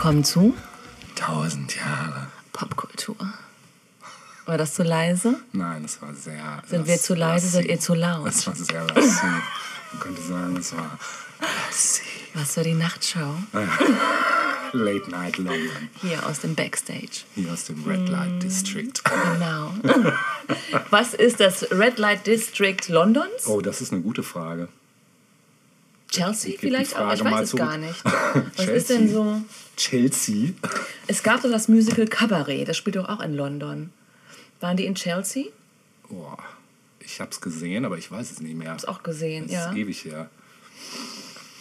willkommen zu Tausend Jahre. Popkultur. War das zu leise? Nein, das war sehr. Sind wir zu leise, seid ihr zu laut? Das war sehr lassiv. Man könnte sagen, es war lassiv. Was für die Nachtshow Late Night London. hier aus dem Backstage. Hier aus dem Red Light District. Genau. Was ist das Red Light District Londons? Oh, das ist eine gute Frage. Chelsea vielleicht auch? Ich weiß es zurück. gar nicht. Was ist denn so? Chelsea. Es gab doch das Musical Cabaret, das spielt doch auch in London. Waren die in Chelsea? Boah, ich hab's gesehen, aber ich weiß es nicht mehr. Hab's auch gesehen, Das ja. ist ewig her.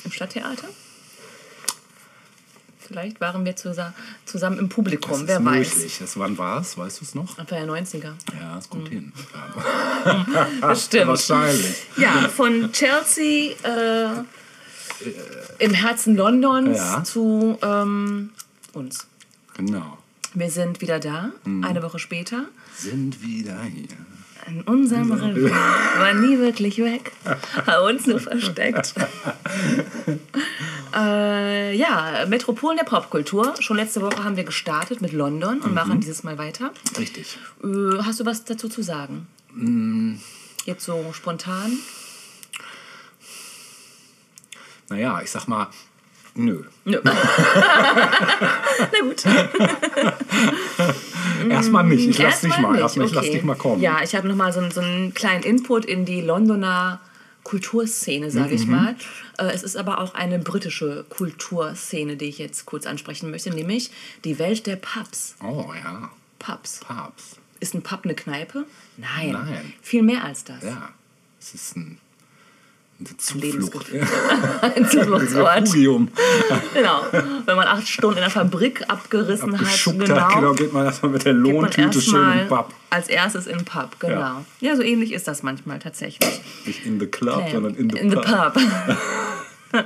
Im Stadttheater? Vielleicht waren wir zusa zusammen im Publikum, Das ist wer weiß. möglich. Das, wann war es? Weißt du es noch? Anfang der 90er. Ja, es kommt hin. Das stimmt. Wahrscheinlich. Ja, von Chelsea äh, im Herzen Londons Ja. zu ähm, uns. Genau. Wir sind wieder da, Mhm. eine Woche später. Sind wieder hier. In unserem Revier. War nie wirklich weg. Hat uns nur versteckt. äh, ja, Metropolen der Popkultur. Schon letzte Woche haben wir gestartet mit London und Mhm. machen dieses Mal weiter. Richtig. Äh, hast du was dazu zu sagen? Mm. Jetzt so spontan? Naja, ich sag mal, nö. Nö. Na gut. Erstmal nicht. Ich lass dich mal. nicht, Erstmal, ich lass okay. dich mal kommen. Ja, ich habe nochmal so, einen- so einen kleinen Input in die Londoner Kulturszene, sage Mhm. ich mal. Äh, Es ist aber auch eine britische Kulturszene, die ich jetzt kurz ansprechen möchte, nämlich die Welt der Pubs. Oh ja. Pubs. Papst. Ist ein Pub eine Kneipe? Nein. Nein. Viel mehr als das. Ja. Es ist ein, eine Lebensgefühl. Zuflucht. Ein Zufluchtsort. Genau. Wenn man acht Stunden in der Fabrik abgerissen hat, genau, hat, genau, geht man erstmal mit der Lohntüte schön erstmal im Pub. als erstes in den Pub, genau. Ja. Ja. so ähnlich ist das manchmal tatsächlich. Nicht in the club, Nee, sondern in the in pub. the pub.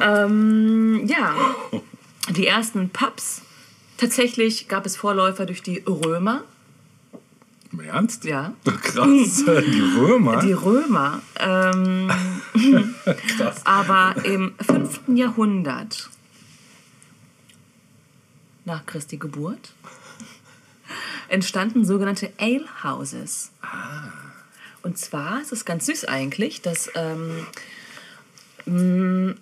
ähm, ja, die ersten Pubs. Tatsächlich gab es Vorläufer durch die Römer. Im Ernst? Ja. Krass. Die Römer. Die Römer. Ähm, Krass. aber im 5. Jahrhundert nach Christi Geburt entstanden sogenannte Alehouses. Und zwar ist es ganz süß eigentlich, dass ähm, mh,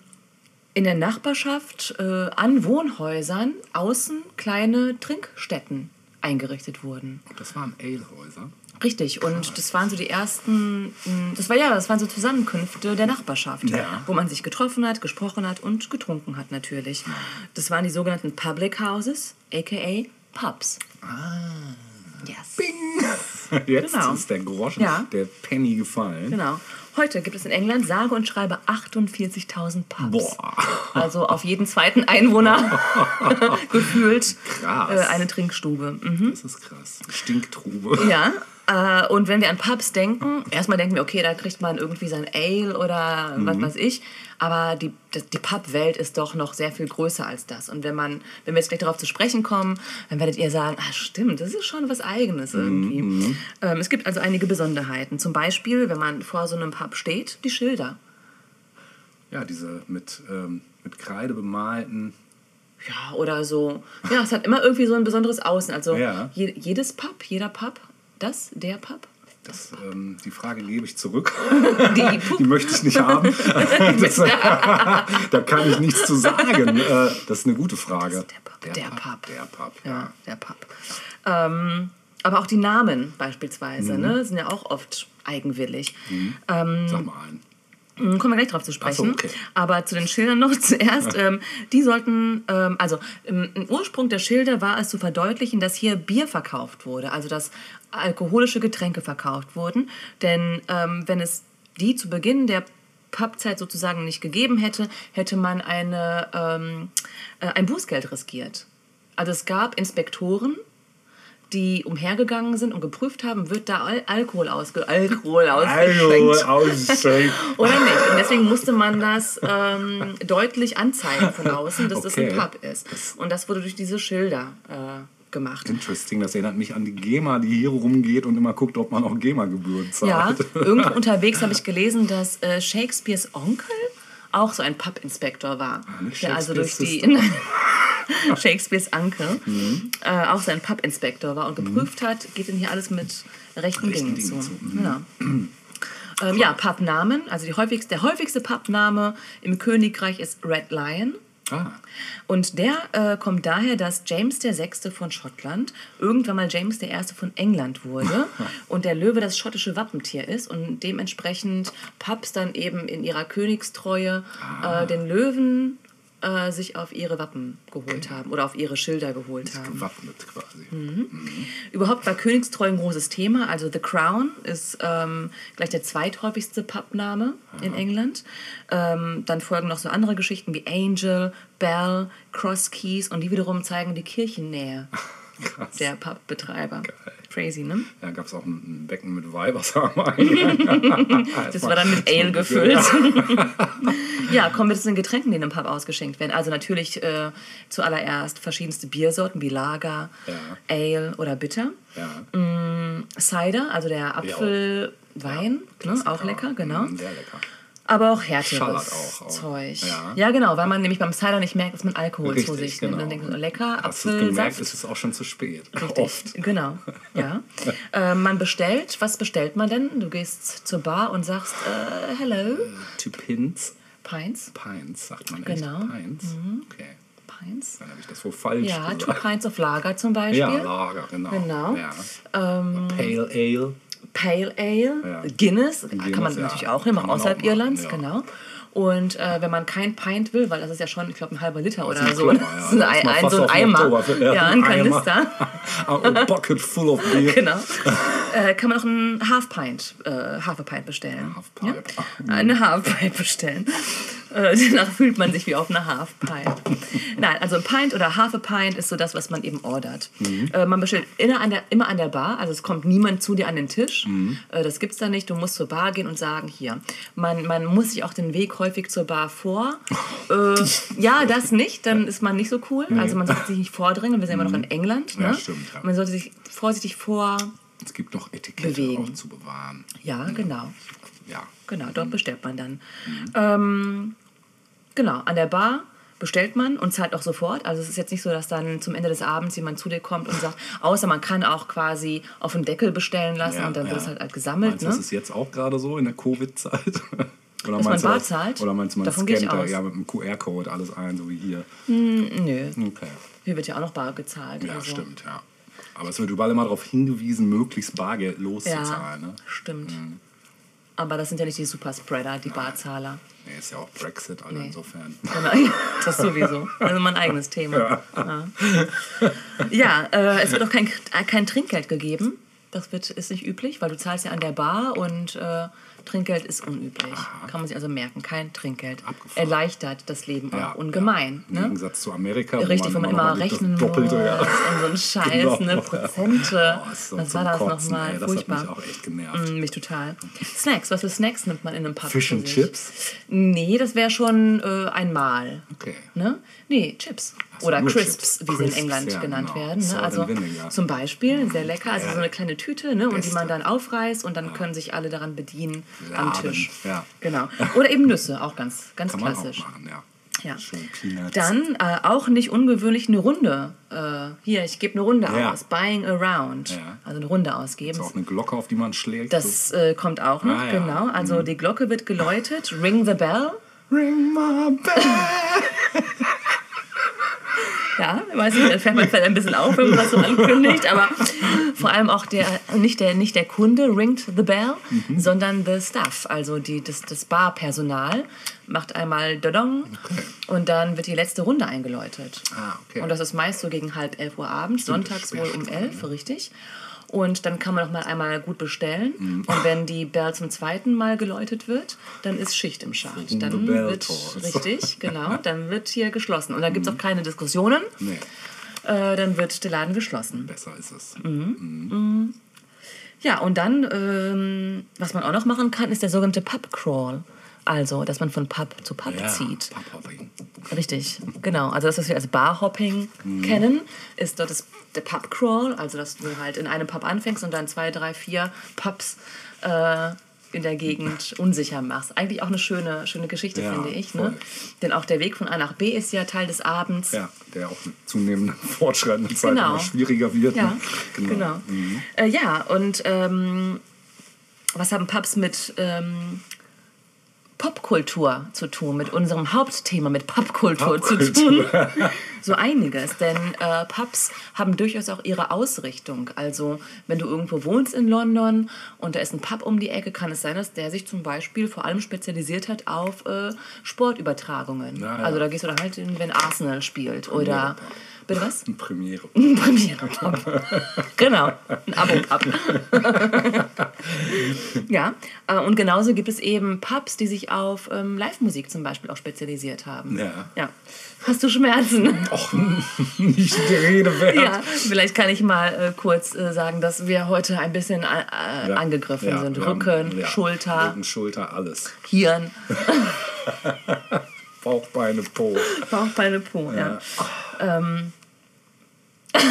in der Nachbarschaft äh, an Wohnhäusern außen kleine Trinkstätten eingerichtet wurden. Das waren Alehäuser. Richtig, und das waren so die ersten, mh, das war ja, das waren so Zusammenkünfte der Nachbarschaft, Ja. wo man sich getroffen hat, gesprochen hat und getrunken hat natürlich. Das waren die sogenannten Public Houses, aka Pubs. Ah. Yes. Jetzt Genau. ist der Groschen, Ja. der Penny gefallen. Genau. Heute gibt es in England sage und schreibe 48.000 Pubs. Boah. Also auf jeden zweiten Einwohner gefühlt Krass. äh, eine Trinkstube. Mhm. Das ist krass. Stinktrube. Ja, äh, und wenn wir an Pubs denken, erstmal denken wir, okay, da kriegt man irgendwie sein Ale oder was weiß ich. Aber die, die Pub-Welt ist doch noch sehr viel größer als das. Und wenn man, wenn wir jetzt gleich darauf zu sprechen kommen, dann werdet ihr sagen, ah stimmt, das ist schon was Eigenes irgendwie. Ähm, es gibt also einige Besonderheiten. Zum Beispiel, wenn man vor so einem Pub steht, die Schilder. Ja, diese mit, ähm, mit Kreide bemalten. Ja, oder so. Ja, es hat immer irgendwie so ein besonderes Außen. Also Ja. je, jedes Pub, jeder Pub, das, der Pub, Das, ähm, die Frage gebe ich zurück. die. Die möchte ich nicht haben. Das, da kann ich nichts zu sagen. Äh, das ist eine gute Frage. der Pub. Der Pub. Der Pub, ja. Der Pub. Ähm, aber auch die Namen beispielsweise ne, sind ja auch oft eigenwillig. Ähm, Sag mal einen. Mm, Kommen wir gleich drauf zu sprechen. So, okay. Aber zu den Schildern noch zuerst. Ähm, die sollten, ähm, also im, im Ursprung der Schilder war es zu verdeutlichen, dass hier Bier verkauft wurde, also dass alkoholische Getränke verkauft wurden. Denn ähm, wenn es die zu Beginn der Pubzeit sozusagen nicht gegeben hätte, hätte man eine, ähm, äh, ein Bußgeld riskiert. Also es gab Inspektoren, die umhergegangen sind und geprüft haben, wird da Al Alkohol, ausge Alkohol ausgeschenkt. ausschenkt. Oder nicht? Und deswegen musste man das ähm, deutlich anzeigen von außen, dass das Okay. ein Pub ist. Und das wurde durch diese Schilder äh, gemacht. Interesting, das erinnert mich an die GEMA, die hier rumgeht und immer guckt, ob man auch GEMA-Gebühren zahlt. Ja, irgendwo unterwegs habe ich gelesen, dass äh, Shakespeares Onkel auch so ein Pub-Inspektor war. nicht der also durch die Shakespeares Onkel Mhm. äh, auch so ein Pub-Inspektor war und geprüft hat, geht denn hier alles mit rechten, Rechten Dingen, Dingen zu. zu, mhm. Genau. Ähm, ja, Pubnamen. Also häufigste, der häufigste Pubname im Königreich ist Red Lion. Ah, Und der äh, kommt daher, dass James VI. von Schottland irgendwann mal James I. von England wurde und der Löwe das schottische Wappentier ist und dementsprechend Pubs dann eben in ihrer Königstreue äh, den Löwen äh, sich auf ihre Wappen geholt haben oder auf ihre Schilder geholt haben. gewappnet quasi. Mhm. Überhaupt war Königstreue ein großes Thema. Also The Crown ist ähm, gleich der zweithäufigste Pubname in England. Ähm, dann folgen noch so andere Geschichten wie Angel, Bell, Cross Keys und die wiederum zeigen die Kirchennähe der Pubbetreiber. Crazy, ne? Ja, gab es auch ein Becken mit Weibersamen. Das war dann mit Ale gefüllt. ja, kommen wir zu den Getränken, die in einem Pub ausgeschenkt werden. Also natürlich äh, zuallererst verschiedenste Biersorten wie Lager, Ja. Ale oder Bitter. Ja, Cider, also der Apfelwein, ne, auch lecker, genau. Mm, Sehr lecker. Aber auch härteres auch, auch. Zeug. Ja. Ja. genau, weil man nämlich beim Cider nicht merkt, dass man Alkohol zu Richtig, sich nimmt. genau. Dann denkt man, lecker, Hast es gemerkt, Apfelsaft. ist es auch schon zu spät. Richtig, Oft. genau. Ja. äh, man bestellt, was bestellt man denn? Du gehst zur Bar und sagst, äh, hello, Two Pins. Pints, Pints, sagt man Genau. echt. Pints. Okay. Pints. Dann habe ich das wohl falsch Ja, two gesagt. Pints of Lager zum Beispiel. Ja, Lager, genau. Genau. Ja. Ähm, Pale Ale. Pale Ale, Ja. Guinness, kann Guinness, man ja. natürlich auch nehmen, auch Kann man außerhalb auch Irlands, ja. genau. Und äh, wenn man kein Pint will, weil das ist ja schon, ich glaube, ein halber Liter oder ein so. Klopper, Das ist ein, ein, so ein Eimer. Ja, ein ein. Kanister. A bucket full of beer. Genau. Äh, kann man noch einen Half Pint, äh, Half Pint bestellen. Half. Ja? Eine Half Pint bestellen. Äh, danach fühlt man sich wie auf einer Half Pint. Nein, also ein Pint oder Half a Pint ist so das, was man eben ordert. Mhm. Äh, man bestellt immer an, der, immer an der Bar, also es kommt niemand zu dir an den Tisch. Mhm. Äh, das gibt's da nicht. Du musst zur Bar gehen und sagen, hier. Man, man muss sich auch den Weg häufig zur Bar vor. Äh, ja, das nicht, dann ist man nicht so cool. Also man sollte sich nicht vordringen. Wir sind immer noch in England. Ja, Ne? stimmt, ja. Man sollte sich vorsichtig vor. Es gibt noch Etikette Bewegen. auch zu bewahren. Ja, genau. Ja. Genau, dort bestellt man dann. Ähm, genau, an der Bar bestellt man und zahlt auch sofort. Also es ist jetzt nicht so, dass dann zum Ende des Abends jemand zu dir kommt und sagt, außer man kann auch quasi auf den Deckel bestellen lassen ja und dann ja. wird es halt, halt gesammelt. Meinst du, Ne? das ist jetzt auch gerade so in der Covid-Zeit? Oder Dass man meinst du bar das- zahlt? Oder meinst du, man Davon scannt da ja mit einem QR-Code alles ein, so wie hier? Nö, Okay. hier wird ja auch noch bar gezahlt. Ja, also. stimmt, ja. Aber es wird überall immer darauf hingewiesen, möglichst bargeldlos Ja, zu zahlen. Ne? stimmt. Mhm. Aber das sind ja nicht die Superspreader, die Barzahler. Nee, ist ja auch Brexit, also Nee. insofern. Genau, das sowieso. Also mein eigenes Thema. Ja, ja äh, es wird auch kein, äh, kein Trinkgeld gegeben. Das wird, ist nicht üblich, weil du zahlst ja an der Bar und äh, Trinkgeld ist unüblich. Kann man sich also merken. Kein Trinkgeld. Abgefahren. Erleichtert das Leben Ja, auch ungemein. Im Ne? Gegensatz zu Amerika. Richtig, wo man immer noch mal das rechnen Doppelte, muss ja. und so ein Scheiß, Genau. ne, Prozente. Oh, so was war das nochmal? Furchtbar. hat mich auch echt genervt. Mm, Mich total. Snacks, was für Snacks nimmt man in einem Pub? Fish and? Chips? Nee, das wäre schon äh, ein Mal. Okay. Ne? Nee, Chips. So, Oder Crisps, Chips. wie sie in England ja, genannt genau. werden. Ne? Also zum Beispiel, sehr lecker. Also so eine kleine Tüte, ne? und die man dann aufreißt und dann können sich alle daran bedienen am Laden, Tisch. ja. Genau. Oder eben Nüsse, auch ganz, ganz Kann klassisch. machen, ja. Ja. Dann äh, auch nicht ungewöhnlich eine Runde. Äh, hier, ich gebe eine Runde Ja. aus. Buying around. Ja. Also eine Runde ausgeben. ist auch eine Glocke, auf die man schlägt. Das äh, kommt auch noch, Ah. Mhm. genau. Also die Glocke wird geläutet. Ring the bell. Ring my bell. Ja, ich weiß nicht, da fällt man vielleicht ein bisschen auf, wenn man das so ankündigt, aber vor allem auch der, nicht der, nicht der Kunde ringt the bell, Mhm. sondern the staff, also die, das, das Barpersonal macht einmal Dodong und dann wird die letzte Runde eingeläutet. Ah, okay. Und das ist meist so gegen halb elf Uhr abends, sonntags wohl um elf, richtig. Und dann kann man noch mal einmal gut bestellen. Mhm. Und wenn die Bell zum zweiten Mal geläutet wird, dann ist Schicht im Schacht. the Dann bell wird, tolls. richtig, genau, dann wird hier geschlossen. Und da gibt es auch keine Diskussionen. Nee, Äh, dann wird der Laden geschlossen. besser ist es. Mhm. Ja, und dann, ähm, was man auch noch machen kann, ist der sogenannte Pub Crawl. Also, dass man von Pub zu Pub Ja, zieht. Pub-Hopping. Richtig, genau. Also das, was wir als Barhopping kennen, ist dort das, der Pub Crawl, also dass du halt in einem Pub anfängst und dann zwei, drei, vier Pubs äh, in der Gegend unsicher machst. Eigentlich auch eine schöne, schöne Geschichte, Ja, finde ich. Ne? Denn auch der Weg von A nach B ist ja Teil des Abends. Ja, der auch mit zunehmendem fortschreitenden Zeit Genau. immer schwieriger wird. Ja, ne? genau. Äh, ja, und ähm, was haben Pubs mit ähm, Popkultur zu tun, mit unserem Hauptthema, mit Popkultur zu tun? so einiges, denn äh, Pubs haben durchaus auch ihre Ausrichtung. Also wenn du irgendwo wohnst in London und da ist ein Pub um die Ecke, kann es sein, dass der sich zum Beispiel vor allem spezialisiert hat auf äh, Sportübertragungen. Ja, ja. Also da gehst du dann halt hin, wenn Arsenal spielt oder... Bitte was? Eine Premiere. Premiere-Pub. genau, ein Abo-Pub. ja, äh, und genauso gibt es eben Pubs, die sich auf ähm, Live-Musik zum Beispiel auch spezialisiert haben. Ja. ja. Hast du Schmerzen? Och, nicht die Rede wert. ja, vielleicht kann ich mal äh, kurz äh, sagen, dass wir heute ein bisschen äh, Ja. angegriffen Ja, sind. haben- Rücken, ja, Schulter, Rücken, Schulter, alles. Hirn, Bauch, Beine, Po. Bauch, Beine, Po. Ja. Ähm.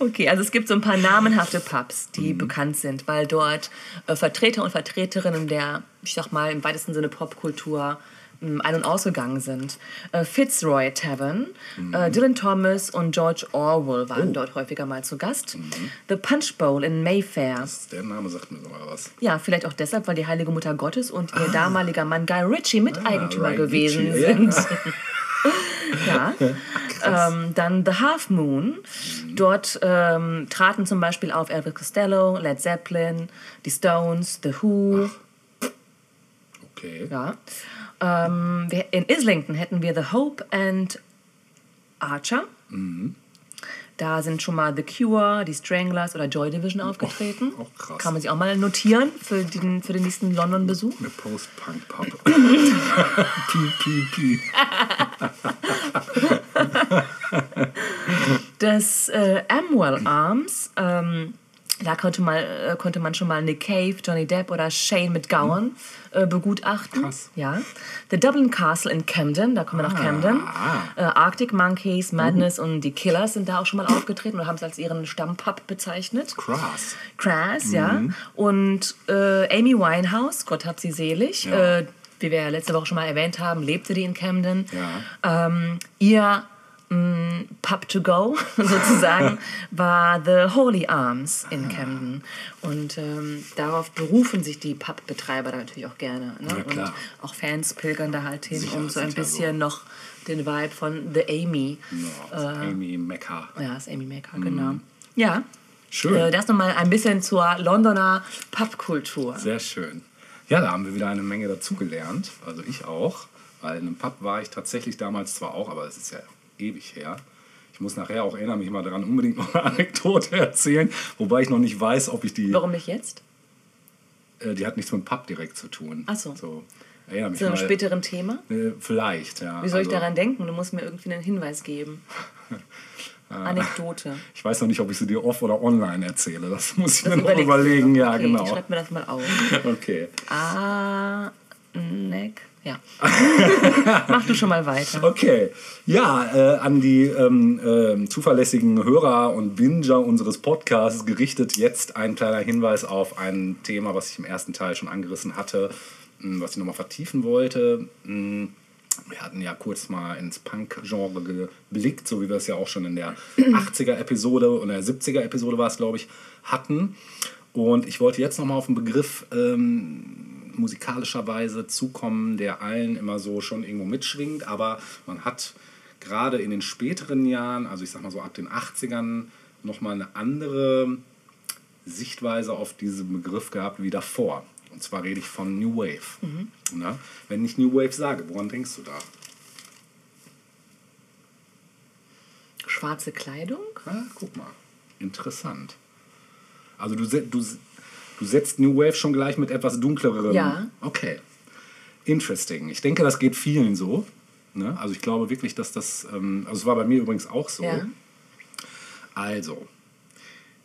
Okay, also es gibt so ein paar namenhafte Pubs, die Mhm. bekannt sind, weil dort äh, Vertreter und Vertreterinnen der, ich sag mal, im weitesten Sinne Popkultur ein- und ausgegangen sind. Äh, Fitzroy Tavern, Mhm. äh, Dylan Thomas und George Orwell Oh. waren dort häufiger mal zu Gast. Mhm. The Punch Bowl in Mayfair. Der Name sagt mir sogar was. Ja, vielleicht auch deshalb, weil die Heilige Mutter Gottes und ihr damaliger Mann Guy Ritchie Miteigentümer Ah. Gewesen Ritchie, sind. ja. Ähm, dann The Half Moon. Dort ähm, traten zum Beispiel auf Elvis Costello, Led Zeppelin, die Stones, The Who. Okay. Ja. Ähm, wir, in Islington hätten wir The Hope and Archer. Mhm. Da sind schon mal The Cure, die Stranglers oder Joy Division aufgetreten. auch krass. Kann man sich auch mal notieren für den, für den nächsten London-Besuch. Eine Post-Punk-Pub. Piep, piep, piep. Das äh, Amwell Arms, ähm, da konnte, mal, äh, konnte man schon mal Nick Cave, Johnny Depp oder Shane McGowan äh, begutachten. Krass. Ja. The Dublin Castle in Camden, da kommen wir nach Camden. Äh, Arctic Monkeys, Madness und die Killers sind da auch schon mal aufgetreten und haben es als ihren Stammpub bezeichnet. Krass. Crass, ja. Und äh, Amy Winehouse, Gott hab sie selig, Ja. äh, wie wir ja letzte Woche schon mal erwähnt haben, lebte die in Camden. Ja. Ähm, ihr Pub to go sozusagen war The Holy Arms in Camden. Und ähm, darauf berufen sich die Pub-Betreiber da natürlich auch gerne. Ne? Ja. Und auch Fans pilgern da halt hin, Sicher, um so ein bisschen so. noch den Vibe von The Amy. Ja, Amy Mecca. Ja, das ist Amy Maker, genau. Ja. Schön. Äh, das nochmal ein bisschen zur Londoner Pubkultur. Sehr schön. Ja, da haben wir wieder eine Menge dazugelernt. Also ich auch. Weil in einem Pub war ich tatsächlich damals zwar auch, aber es ist ja ewig her. Ich muss nachher auch, erinnere mich mal daran, unbedingt noch eine Anekdote erzählen. Wobei ich noch nicht weiß, ob ich die. Warum nicht jetzt? Äh, die hat nichts mit dem Pub direkt zu tun. Ach so. so erinnere mich Zu einem mal. späteren Thema? Äh, vielleicht, ja. Wie soll ich Also, daran denken? Du musst mir irgendwie einen Hinweis geben. Anekdote. Ich weiß noch nicht, ob ich sie dir off oder online erzähle. Das muss ich Das mir noch überlegen. Ja, okay, genau. Ich schreib mir das mal auf. Okay. Ah, Neck. Ja. Mach du schon mal weiter. Okay, ja, äh, an die ähm, ähm, zuverlässigen Hörer und Binger unseres Podcasts gerichtet jetzt ein kleiner Hinweis auf ein Thema, was ich im ersten Teil schon angerissen hatte, mh, was ich nochmal vertiefen wollte. Mh, Wir hatten ja kurz mal ins Punk-Genre geblickt, so wie wir es ja auch schon in der 80er-Episode und der 70er-Episode war es, glaube ich, hatten. Und ich wollte jetzt nochmal auf einen Begriff ähm, musikalischerweise zukommen, der allen immer so schon irgendwo mitschwingt, aber man hat gerade in den späteren Jahren, also ich sag mal so ab den 80ern, nochmal eine andere Sichtweise auf diesen Begriff gehabt wie davor. Und zwar rede ich von New Wave. Na, wenn ich New Wave sage, woran denkst du da? Schwarze Kleidung? Ah, guck mal, interessant. Also du, du, du setzt New Wave schon gleich mit etwas dunklerem. Ja. Okay. Interesting. Ich denke, das geht vielen so. Ne? Also ich glaube wirklich, dass das, ähm, also es war bei mir übrigens auch so. Ja. Also,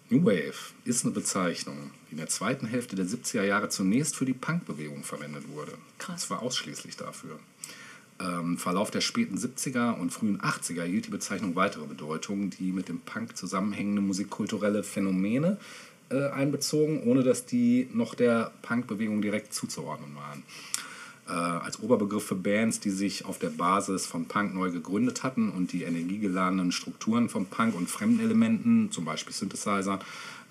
New Wave ist eine Bezeichnung, die in der zweiten Hälfte der 70er Jahre zunächst für die Punkbewegung verwendet wurde. Krass. Und zwar ausschließlich dafür. Im Verlauf der späten 70er und frühen 80er erhielt die Bezeichnung weitere Bedeutung, die mit dem Punk zusammenhängende musikkulturelle Phänomene äh, einbezogen, ohne dass die noch der Punkbewegung direkt zuzuordnen waren. Äh, als Oberbegriff für Bands, die sich auf der Basis von Punk neu gegründet hatten und die energiegeladenen Strukturen von Punk und fremden Elementen, zum Beispiel Synthesizer,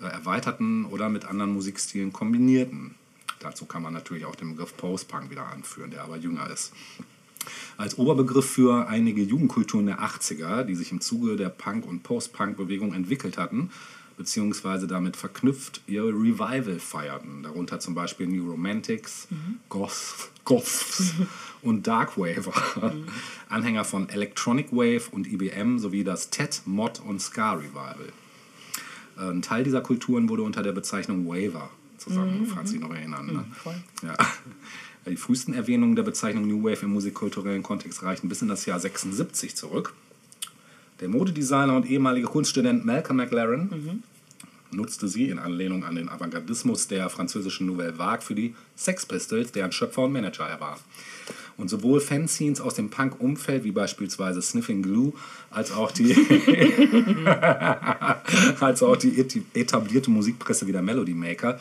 äh, erweiterten oder mit anderen Musikstilen kombinierten. Dazu kann man natürlich auch den Begriff Post-Punk wieder anführen, der aber jünger ist. Als Oberbegriff für einige Jugendkulturen der 80er, die sich im Zuge der Punk- und Post-Punk-Bewegung entwickelt hatten, beziehungsweise damit verknüpft ihre Revival feierten. Darunter zum Beispiel New Romantics, Goth, Goths und Darkwaver, Anhänger von Electronic Wave und IBM sowie das TED, Mod und Ska Revival. Ein Teil dieser Kulturen wurde unter der Bezeichnung Waver zusammengefasst, falls Sie sich noch erinnern. Ne? voll. Ja. Die frühesten Erwähnungen der Bezeichnung New Wave im musikkulturellen Kontext reichen bis in das Jahr 76 zurück. Der Modedesigner und ehemalige Kunststudent Malcolm McLaren nutzte sie in Anlehnung an den Avantgardismus der französischen Nouvelle Vague für die Sex Pistols, deren Schöpfer und Manager er war. Und sowohl Fanzines aus dem Punk-Umfeld wie beispielsweise Sniffing Glue als auch die, als auch die etablierte Musikpresse wie der Melody Maker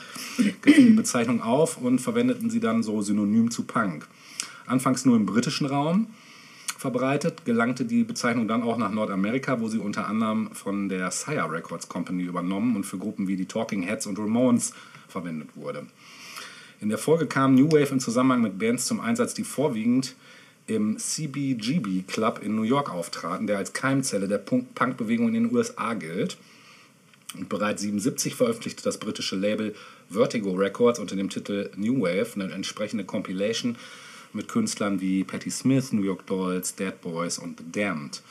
griffen die Bezeichnung auf und verwendeten sie dann so synonym zu Punk. Anfangs nur im britischen Raum verbreitet, gelangte die Bezeichnung dann auch nach Nordamerika, wo sie unter anderem von der Sire Records Company übernommen und für Gruppen wie die Talking Heads und Ramones verwendet wurde. In der Folge kam New Wave im Zusammenhang mit Bands zum Einsatz, die vorwiegend im CBGB Club in New York auftraten, der als Keimzelle der Punk- Punkbewegung in den USA gilt. Und bereits 1977 veröffentlichte das britische Label Vertigo Records unter dem Titel New Wave eine entsprechende Compilation mit Künstlern wie Patti Smith, New York Dolls, Dead Boys und The Damned.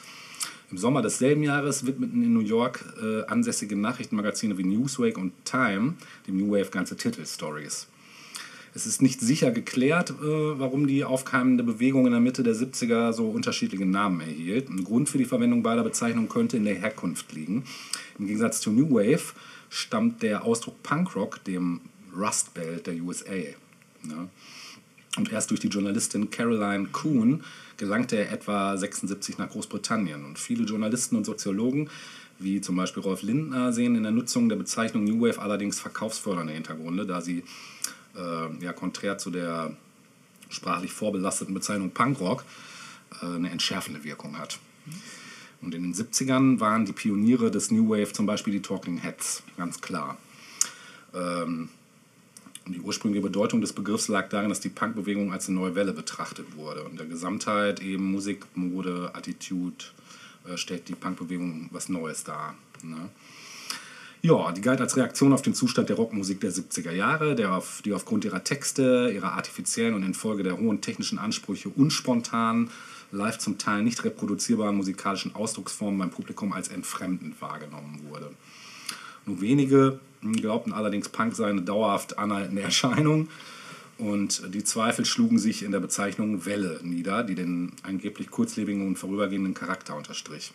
Im Sommer desselben Jahres widmeten in New York äh, ansässige Nachrichtenmagazine wie Newsweek und Time dem New Wave ganze Titelstories. Es ist nicht sicher geklärt, äh, warum die aufkeimende Bewegung in der Mitte der 70er so unterschiedliche Namen erhielt. Ein Grund für die Verwendung beider Bezeichnungen könnte in der Herkunft liegen. Im Gegensatz zu New Wave stammt der Ausdruck Punkrock dem Rust Belt der USA. Ne? Und erst durch die Journalistin Caroline Kuhn gelangte er etwa 76 nach Großbritannien. Und viele Journalisten und Soziologen, wie zum Beispiel Rolf Lindner, sehen in der Nutzung der Bezeichnung New Wave allerdings verkaufsfördernde Hintergründe, da sie äh, ja konträr zu der sprachlich vorbelasteten Bezeichnung Punkrock äh, eine entschärfende Wirkung hat. Und in den 70ern waren die Pioniere des New Wave zum Beispiel die Talking Heads, ganz klar. Ähm, und die ursprüngliche Bedeutung des Begriffs lag darin, dass die Punkbewegung als eine neue Welle betrachtet wurde. Und der Gesamtheit eben Musik, Mode, Attitude äh, stellt die Punkbewegung was Neues dar. Ne? Ja, die galt als Reaktion auf den Zustand der Rockmusik der 70er Jahre, der auf, die aufgrund ihrer Texte, ihrer artifiziellen und infolge der hohen technischen Ansprüche unspontan, live zum Teil nicht reproduzierbaren musikalischen Ausdrucksformen beim Publikum als entfremdend wahrgenommen wurde. Nur wenige glaubten allerdings, Punk sei eine dauerhaft anhaltende Erscheinung. Und die Zweifel schlugen sich in der Bezeichnung Welle nieder, die den angeblich kurzlebigen und vorübergehenden Charakter unterstrich.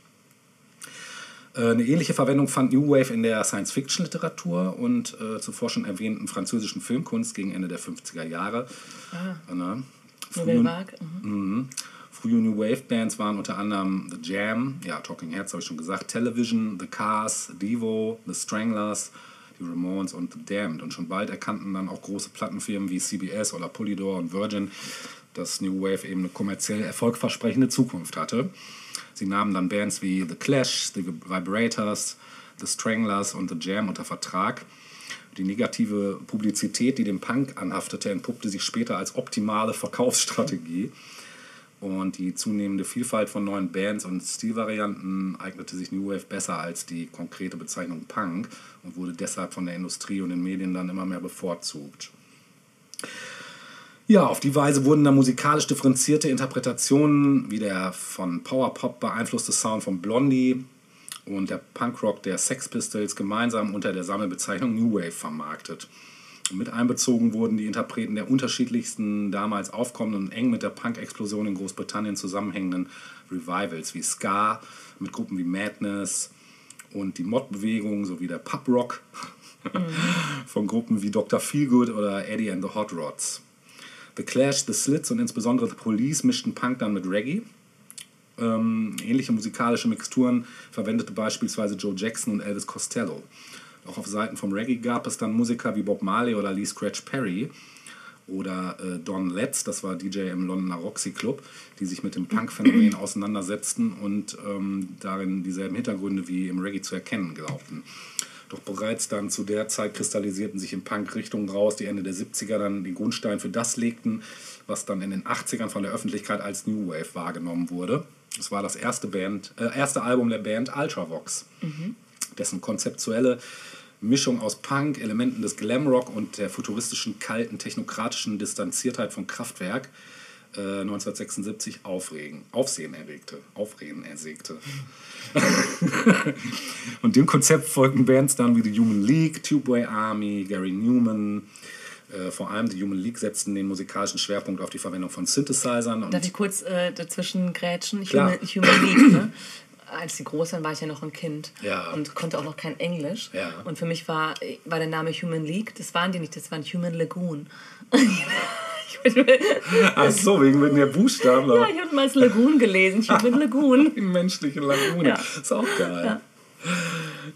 Äh, Eine ähnliche Verwendung fand New Wave in der Science-Fiction-Literatur und äh, zuvor schon erwähnten französischen Filmkunst gegen Ende der 50er Jahre. Äh, ne? Vague. Mhm. Mhm. Frühe New Wave Bands waren unter anderem The Jam, ja, Talking Heads habe ich schon gesagt, Television, The Cars, Devo, The Stranglers, die Ramones und The Damned. Und schon bald erkannten dann auch große Plattenfirmen wie CBS oder Polydor und Virgin, dass New Wave eben eine kommerziell erfolgversprechende Zukunft hatte. Sie nahmen dann Bands wie The Clash, The Vibrators, The Stranglers und The Jam unter Vertrag. Die negative Publizität, die dem Punk anhaftete, entpuppte sich später als optimale Verkaufsstrategie. Und die zunehmende Vielfalt von neuen Bands und Stilvarianten eignete sich New Wave besser als die konkrete Bezeichnung Punk und wurde deshalb von der Industrie und den Medien dann immer mehr bevorzugt. Ja, auf die Weise wurden dann musikalisch differenzierte Interpretationen wie der von Powerpop beeinflusste Sound von Blondie und der Punkrock der Sex Pistols gemeinsam unter der Sammelbezeichnung New Wave vermarktet. Mit einbezogen wurden die Interpreten der unterschiedlichsten damals aufkommenden und eng mit der Punk-Explosion in Großbritannien zusammenhängenden Revivals wie Ska mit Gruppen wie Madness und die Mod-Bewegung sowie der Pub-Rock von Gruppen wie Dr. Feelgood oder Eddie and the Hot Rods. The Clash, The Slits und insbesondere The Police mischten Punk dann mit Reggae. Ähm, ähnliche musikalische Mixturen verwendete beispielsweise Joe Jackson und Elvis Costello. Auch auf Seiten vom Reggae gab es dann Musiker wie Bob Marley oder Lee Scratch Perry oder äh, Don Letts, das war DJ im Londoner Roxy Club, die sich mit dem Punk-Phänomen auseinandersetzten und ähm, darin dieselben Hintergründe wie im Reggae zu erkennen glaubten. Doch bereits dann zu der Zeit kristallisierten sich in Punk-Richtungen raus, die Ende der 70er dann den Grundstein für das legten, was dann in den 80ern von der Öffentlichkeit als New Wave wahrgenommen wurde. Es war das erste, Band, äh, erste Album der Band Ultravox, dessen konzeptuelle Mischung aus Punk, Elementen des Glamrock und der futuristischen, kalten, technokratischen Distanziertheit von Kraftwerk äh, 1976 aufregen, Aufsehen erregte, Aufregen ersägte. und dem Konzept folgten Bands dann wie The Human League, Tubeway Army, Gary Newman. Äh, vor allem The Human League setzten den musikalischen Schwerpunkt auf die Verwendung von Synthesizern. Und Darf ich kurz äh, dazwischen grätschen? Klar. Human, Human League, ne? Als die groß waren, war ich ja noch ein Kind Ja. und konnte auch noch kein Englisch. Ja. Und für mich war, war der Name Human League, das waren die nicht, das waren Human Lagoon. Ach so, wegen der Buchstaben. ja, ich habe mal als Lagoon gelesen, Human Lagoon. Die menschliche Lagune. Ja. Ist auch geil.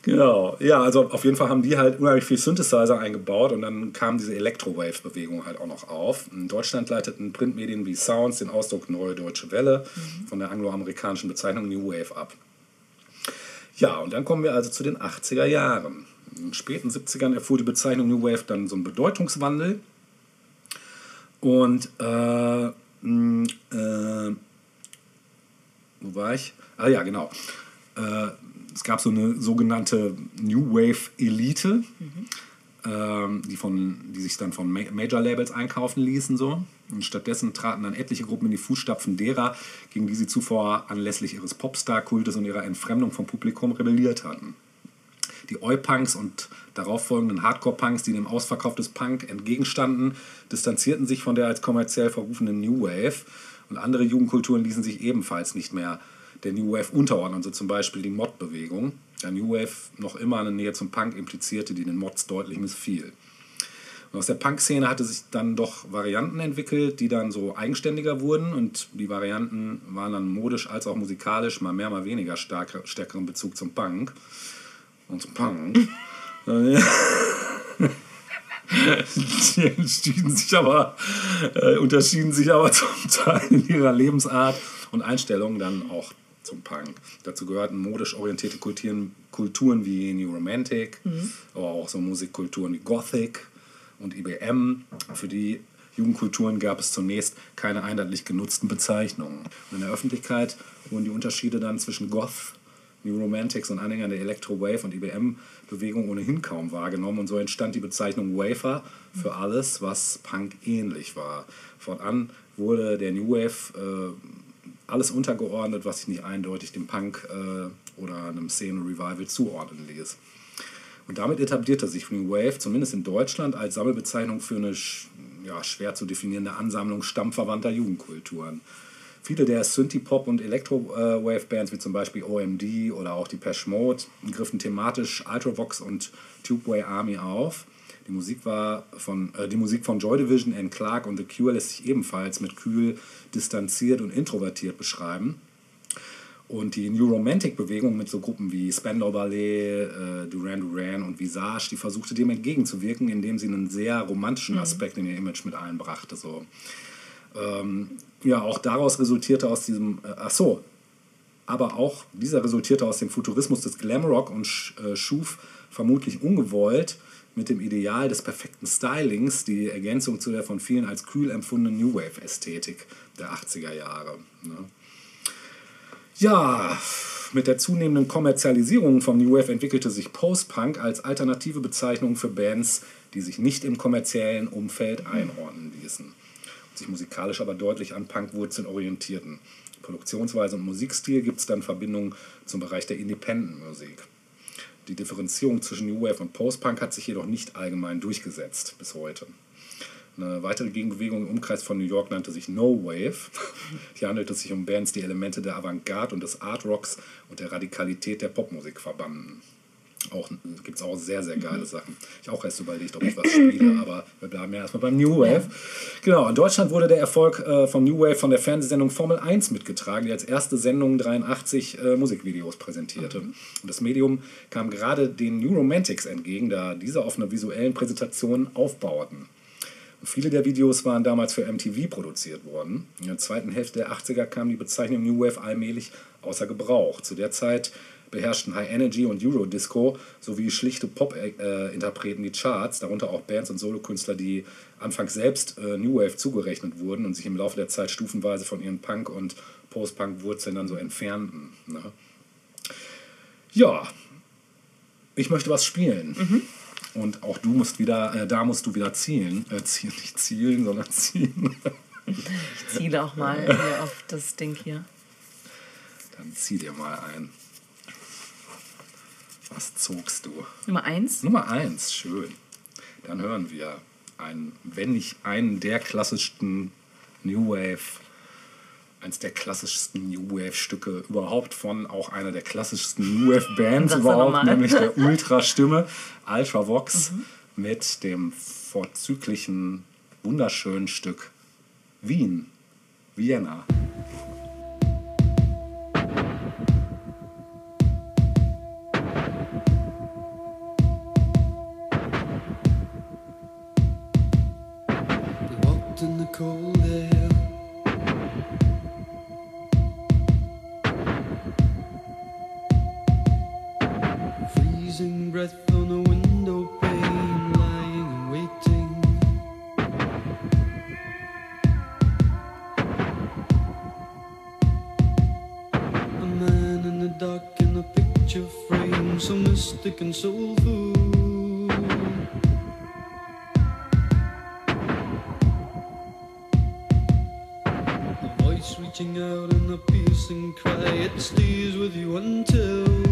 Genau. Ja, also auf jeden Fall haben die halt unheimlich viel Synthesizer eingebaut und dann kam diese Electro-Wave-Bewegung halt auch noch auf. In Deutschland leiteten Printmedien wie Sounds den Ausdruck Neue Deutsche Welle von der angloamerikanischen Bezeichnung New Wave ab. Ja, und dann kommen wir also zu den 80er Jahren. In den späten 70ern erfuhr die Bezeichnung New Wave dann so einen Bedeutungswandel. Und äh, mh, äh, wo war ich? Ah ja, genau. Äh, es gab so eine sogenannte New Wave Elite, ähm, die, von, die sich dann von Ma- Major Labels einkaufen ließen. So. Und stattdessen traten dann etliche Gruppen in die Fußstapfen derer, gegen die sie zuvor anlässlich ihres Popstar-Kultes und ihrer Entfremdung vom Publikum rebelliert hatten. Die Oi-Punks und darauf folgenden Hardcore-Punks, die dem Ausverkauf des Punk entgegenstanden, distanzierten sich von der als kommerziell verrufenen New Wave und andere Jugendkulturen ließen sich ebenfalls nicht mehr der New Wave unterordnen, so zum Beispiel die Mod-Bewegung, da New Wave noch immer eine Nähe zum Punk implizierte, die den Mods deutlich missfiel. Und aus der Punk-Szene hatte sich dann doch Varianten entwickelt, die dann so eigenständiger wurden und die Varianten waren dann modisch als auch musikalisch mal mehr, mal weniger stark, stärkeren Bezug zum Punk und zum Punk. Die entschieden sich aber, äh, unterschieden sich aber zum Teil in ihrer Lebensart und Einstellung dann auch zum Punk. Dazu gehörten modisch orientierte Kulturen, Kulturen wie New Romantic, aber auch so Musikkulturen wie Gothic und IBM. Für die Jugendkulturen gab es zunächst keine einheitlich genutzten Bezeichnungen. Und in der Öffentlichkeit wurden die Unterschiede dann zwischen Goth, New Romantics und Anhängern der Electro-Wave und IBM-Bewegung ohnehin kaum wahrgenommen und so entstand die Bezeichnung Wafer für alles, was Punk ähnlich war. Fortan wurde der New Wave äh, alles untergeordnet, was sich nicht eindeutig dem Punk äh, oder einem Szene-Revival zuordnen ließ. Und damit etablierte sich New Wave, zumindest in Deutschland, als Sammelbezeichnung für eine ja, schwer zu definierende Ansammlung stammverwandter Jugendkulturen. Viele der Synthie-Pop- und Electro-Wave-Bands, wie zum Beispiel OMD oder auch die Pesh Mode, griffen thematisch Ultravox und Tubeway Army auf. Die Musik, war von, äh, die Musik von Joy Division, Anne Clark und The Cure lässt sich ebenfalls mit kühl, distanziert und introvertiert beschreiben. Und die New Romantic-Bewegung mit so Gruppen wie Spandau Ballet, äh, Duran Duran und Visage, die versuchte dem entgegenzuwirken, indem sie einen sehr romantischen Aspekt in ihr Image mit einbrachte. So. Ähm, ja, auch daraus resultierte aus diesem, äh, ach so, aber auch dieser resultierte aus dem Futurismus des Glamrock und sch, äh, schuf vermutlich ungewollt mit dem Ideal des perfekten Stylings die Ergänzung zu der von vielen als kühl empfundenen New Wave-Ästhetik der 80er Jahre. Ne? Ja, mit der zunehmenden Kommerzialisierung von New Wave entwickelte sich Post-Punk als alternative Bezeichnung für Bands, die sich nicht im kommerziellen Umfeld einordnen ließen und sich musikalisch aber deutlich an Punkwurzeln orientierten. Produktionsweise und Musikstil gibt es dann Verbindungen zum Bereich der Independent-Musik. Die Differenzierung zwischen New Wave und Post-Punk hat sich jedoch nicht allgemein durchgesetzt bis heute. Eine weitere Gegenbewegung im Umkreis von New York nannte sich No Wave. Hier handelte es sich um Bands, die Elemente der Avantgarde und des Art Rocks und der Radikalität der Popmusik verbanden. Auch gibt es auch sehr, sehr geile Sachen. Ich auch erst überlegt, ob ich was spiele, aber wir bleiben ja erstmal beim New Wave. Genau, in Deutschland wurde der Erfolg äh, vom New Wave von der Fernsehsendung Formel 1 mitgetragen, die als erste Sendung 83 äh, Musikvideos präsentierte. Und das Medium kam gerade den New Romantics entgegen, da diese auf einer visuellen Präsentation aufbauten. Und viele der Videos waren damals für MTV produziert worden. In der zweiten Hälfte der 80er kam die Bezeichnung New Wave allmählich außer Gebrauch. Zu der Zeit beherrschten High Energy und Eurodisco sowie schlichte Pop-Interpreten die Charts, darunter auch Bands und Solokünstler, die anfangs selbst äh, New Wave zugerechnet wurden und sich im Laufe der Zeit stufenweise von ihren Punk- und Post-Punk-Wurzeln dann so entfernten. Ne? Ja, ich möchte was spielen. Und auch du musst wieder, äh, da musst du wieder zielen. Äh, zielen, nicht zielen, sondern ziehen. Ich ziele auch mal auf das Ding hier. Dann zieh dir mal ein. Was zogst du? Nummer eins. Nummer eins, schön. Dann hören wir einen, wenn nicht einen der klassischsten New Wave, eins der klassischsten New Wave Stücke überhaupt von auch einer der klassischsten New Wave Bands überhaupt, nämlich der Ultra-Stimme Ultravox mit dem vorzüglichen, wunderschönen Stück Wien, Vienna. Cold air. Freezing breath on the window pane, lying and waiting. A man in the dark in a picture frame, so mystic and soulful. Out in a piercing cry, it stays with you until.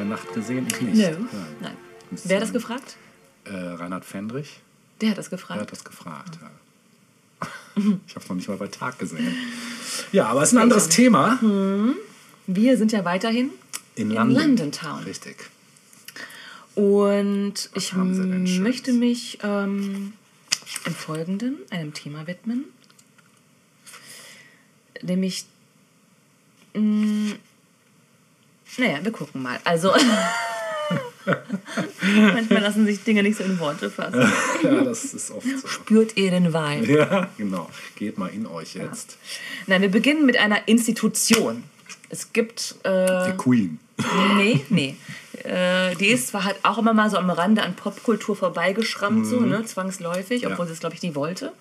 Bei Nacht gesehen? Ich nicht. No. Nein. Nein. Wer hat das gefragt? Äh, Reinhard Fendrich. Der hat das Der gefragt. hat das gefragt. Ja. Ich habe es noch nicht mal bei Tag gesehen. Ja, aber es ist ein anderes Thema. Wir sind ja weiterhin In in London. London Town. Richtig. Und ich denn Schönes? möchte mich ähm, im Folgenden einem Thema widmen. Nämlich. Mh, naja, wir gucken mal. Also. Manchmal lassen sich Dinge nicht so in Worte fassen. Ja, das ist oft so. Spürt ihr den Wein? Ja, genau. Geht mal in euch jetzt. Nein, wir beginnen mit einer Institution. Es gibt. Äh, Die Queen. Nee, nee. Äh, die ist zwar halt auch immer mal so am Rande an Popkultur vorbeigeschrammt, so, ne, zwangsläufig, obwohl Mhm. Ja. sie es, glaube ich, nie wollte.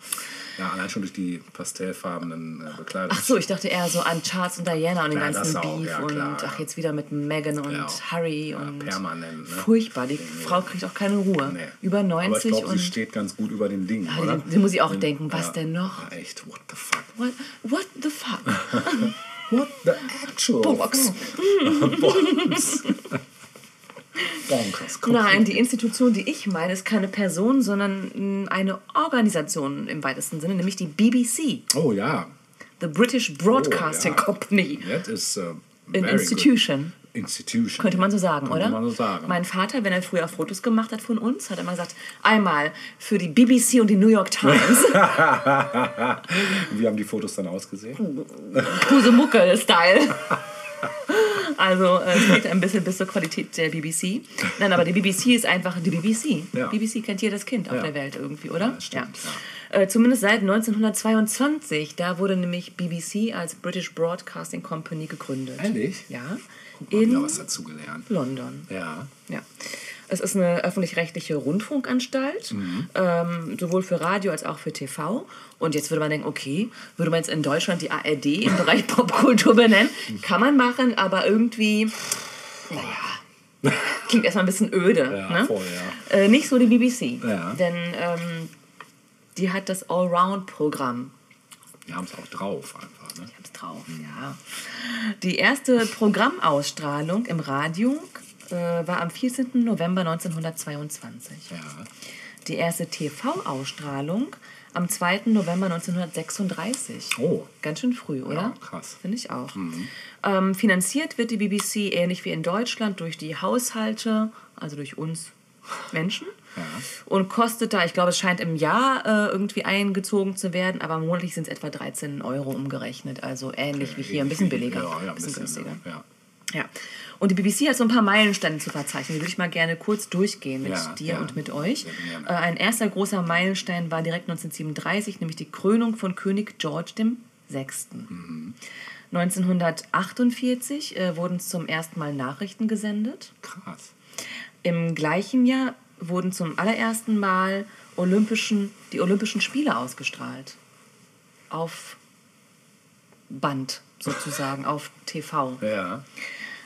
Ja, allein schon durch die pastellfarbenen äh, Bekleidung. Ach so, ich dachte eher so an Charles und Diana und den Ja, ganzen das auch, Beef ja, und klar, ach, ja. jetzt wieder mit Meghan und Ja. Harry Ja, und permanent, ne? furchtbar. Die Nee. Frau kriegt auch keine Ruhe. Nee. Über Aber ich 90 glaube, und sie steht ganz gut über den Dingen, Ja, oder? die- die muss ich auch denken, was denn noch? Echt, what the fuck? what, what the fuck? What the actual Box. fuck? Bonkers. Nein, die Institution, die ich meine, ist keine Person, sondern mh, eine Organisation im weitesten Sinne, nämlich die BBC, Oh ja, the British Broadcasting Oh, ja. Company. that is uh, An institution. Good. Institution. Könnte man so sagen, Könnte oder? man so sagen. Mein Vater, wenn er früher Fotos gemacht hat von uns, hat immer gesagt, einmal für die BBC und die New York Times, Wie haben die Fotos dann ausgesehen? Pusemuckel-Style. Also äh, es geht ein bisschen bis zur Qualität der BBC. Nein, aber die BBC ist einfach die BBC. Ja. BBC kennt jedes Kind auf Ja. der Welt irgendwie, oder? das stimmt, Äh, zumindest seit 1922. Da wurde nämlich BBC als British Broadcasting Company gegründet. Ehrlich? Ja. Guck mal, In was dazu gelernt. London. Ja. Ja. Es ist eine öffentlich-rechtliche Rundfunkanstalt, ähm, sowohl für Radio als auch für TV. Und jetzt würde man denken, okay, würde man jetzt in Deutschland die ARD im Bereich Popkultur benennen? Kann man machen, aber irgendwie, naja, klingt erstmal ein bisschen öde. Ja, ne? voll, ja. Äh, nicht so die BBC, Ja. denn ähm, die hat das Allround-Programm. Die haben es auch drauf einfach. Ne? Ich hab's drauf, ja. Die erste Programmausstrahlung im Radio äh, war am 14. November 1922. Ja. Die erste TV-Ausstrahlung am 2. November 1936. Oh. Ganz schön früh, oder? Ja, krass. Finde ich auch. Ähm, finanziert wird die BBC ähnlich wie in Deutschland durch die Haushalte, also durch uns Menschen. Ja. Und kostet da, ich glaube, es scheint im Jahr äh, irgendwie eingezogen zu werden, aber monatlich sind es etwa 13 Euro umgerechnet. Also ähnlich wie hier, ein bisschen billiger, Ja, ja, ein bisschen günstiger. Ja. Und die BBC hat so ein paar Meilensteine zu verzeichnen. Die würde ich mal gerne kurz durchgehen mit Ja, dir ja. und mit euch. Äh, ein erster großer Meilenstein war direkt 1937, nämlich die Krönung von König George VI. Mhm. 1948 äh, wurden zum ersten Mal Nachrichten gesendet. Krass. Im gleichen Jahr wurden zum allerersten Mal Olympischen, die Olympischen Spiele ausgestrahlt. Auf Band sozusagen, auf TV. Ja.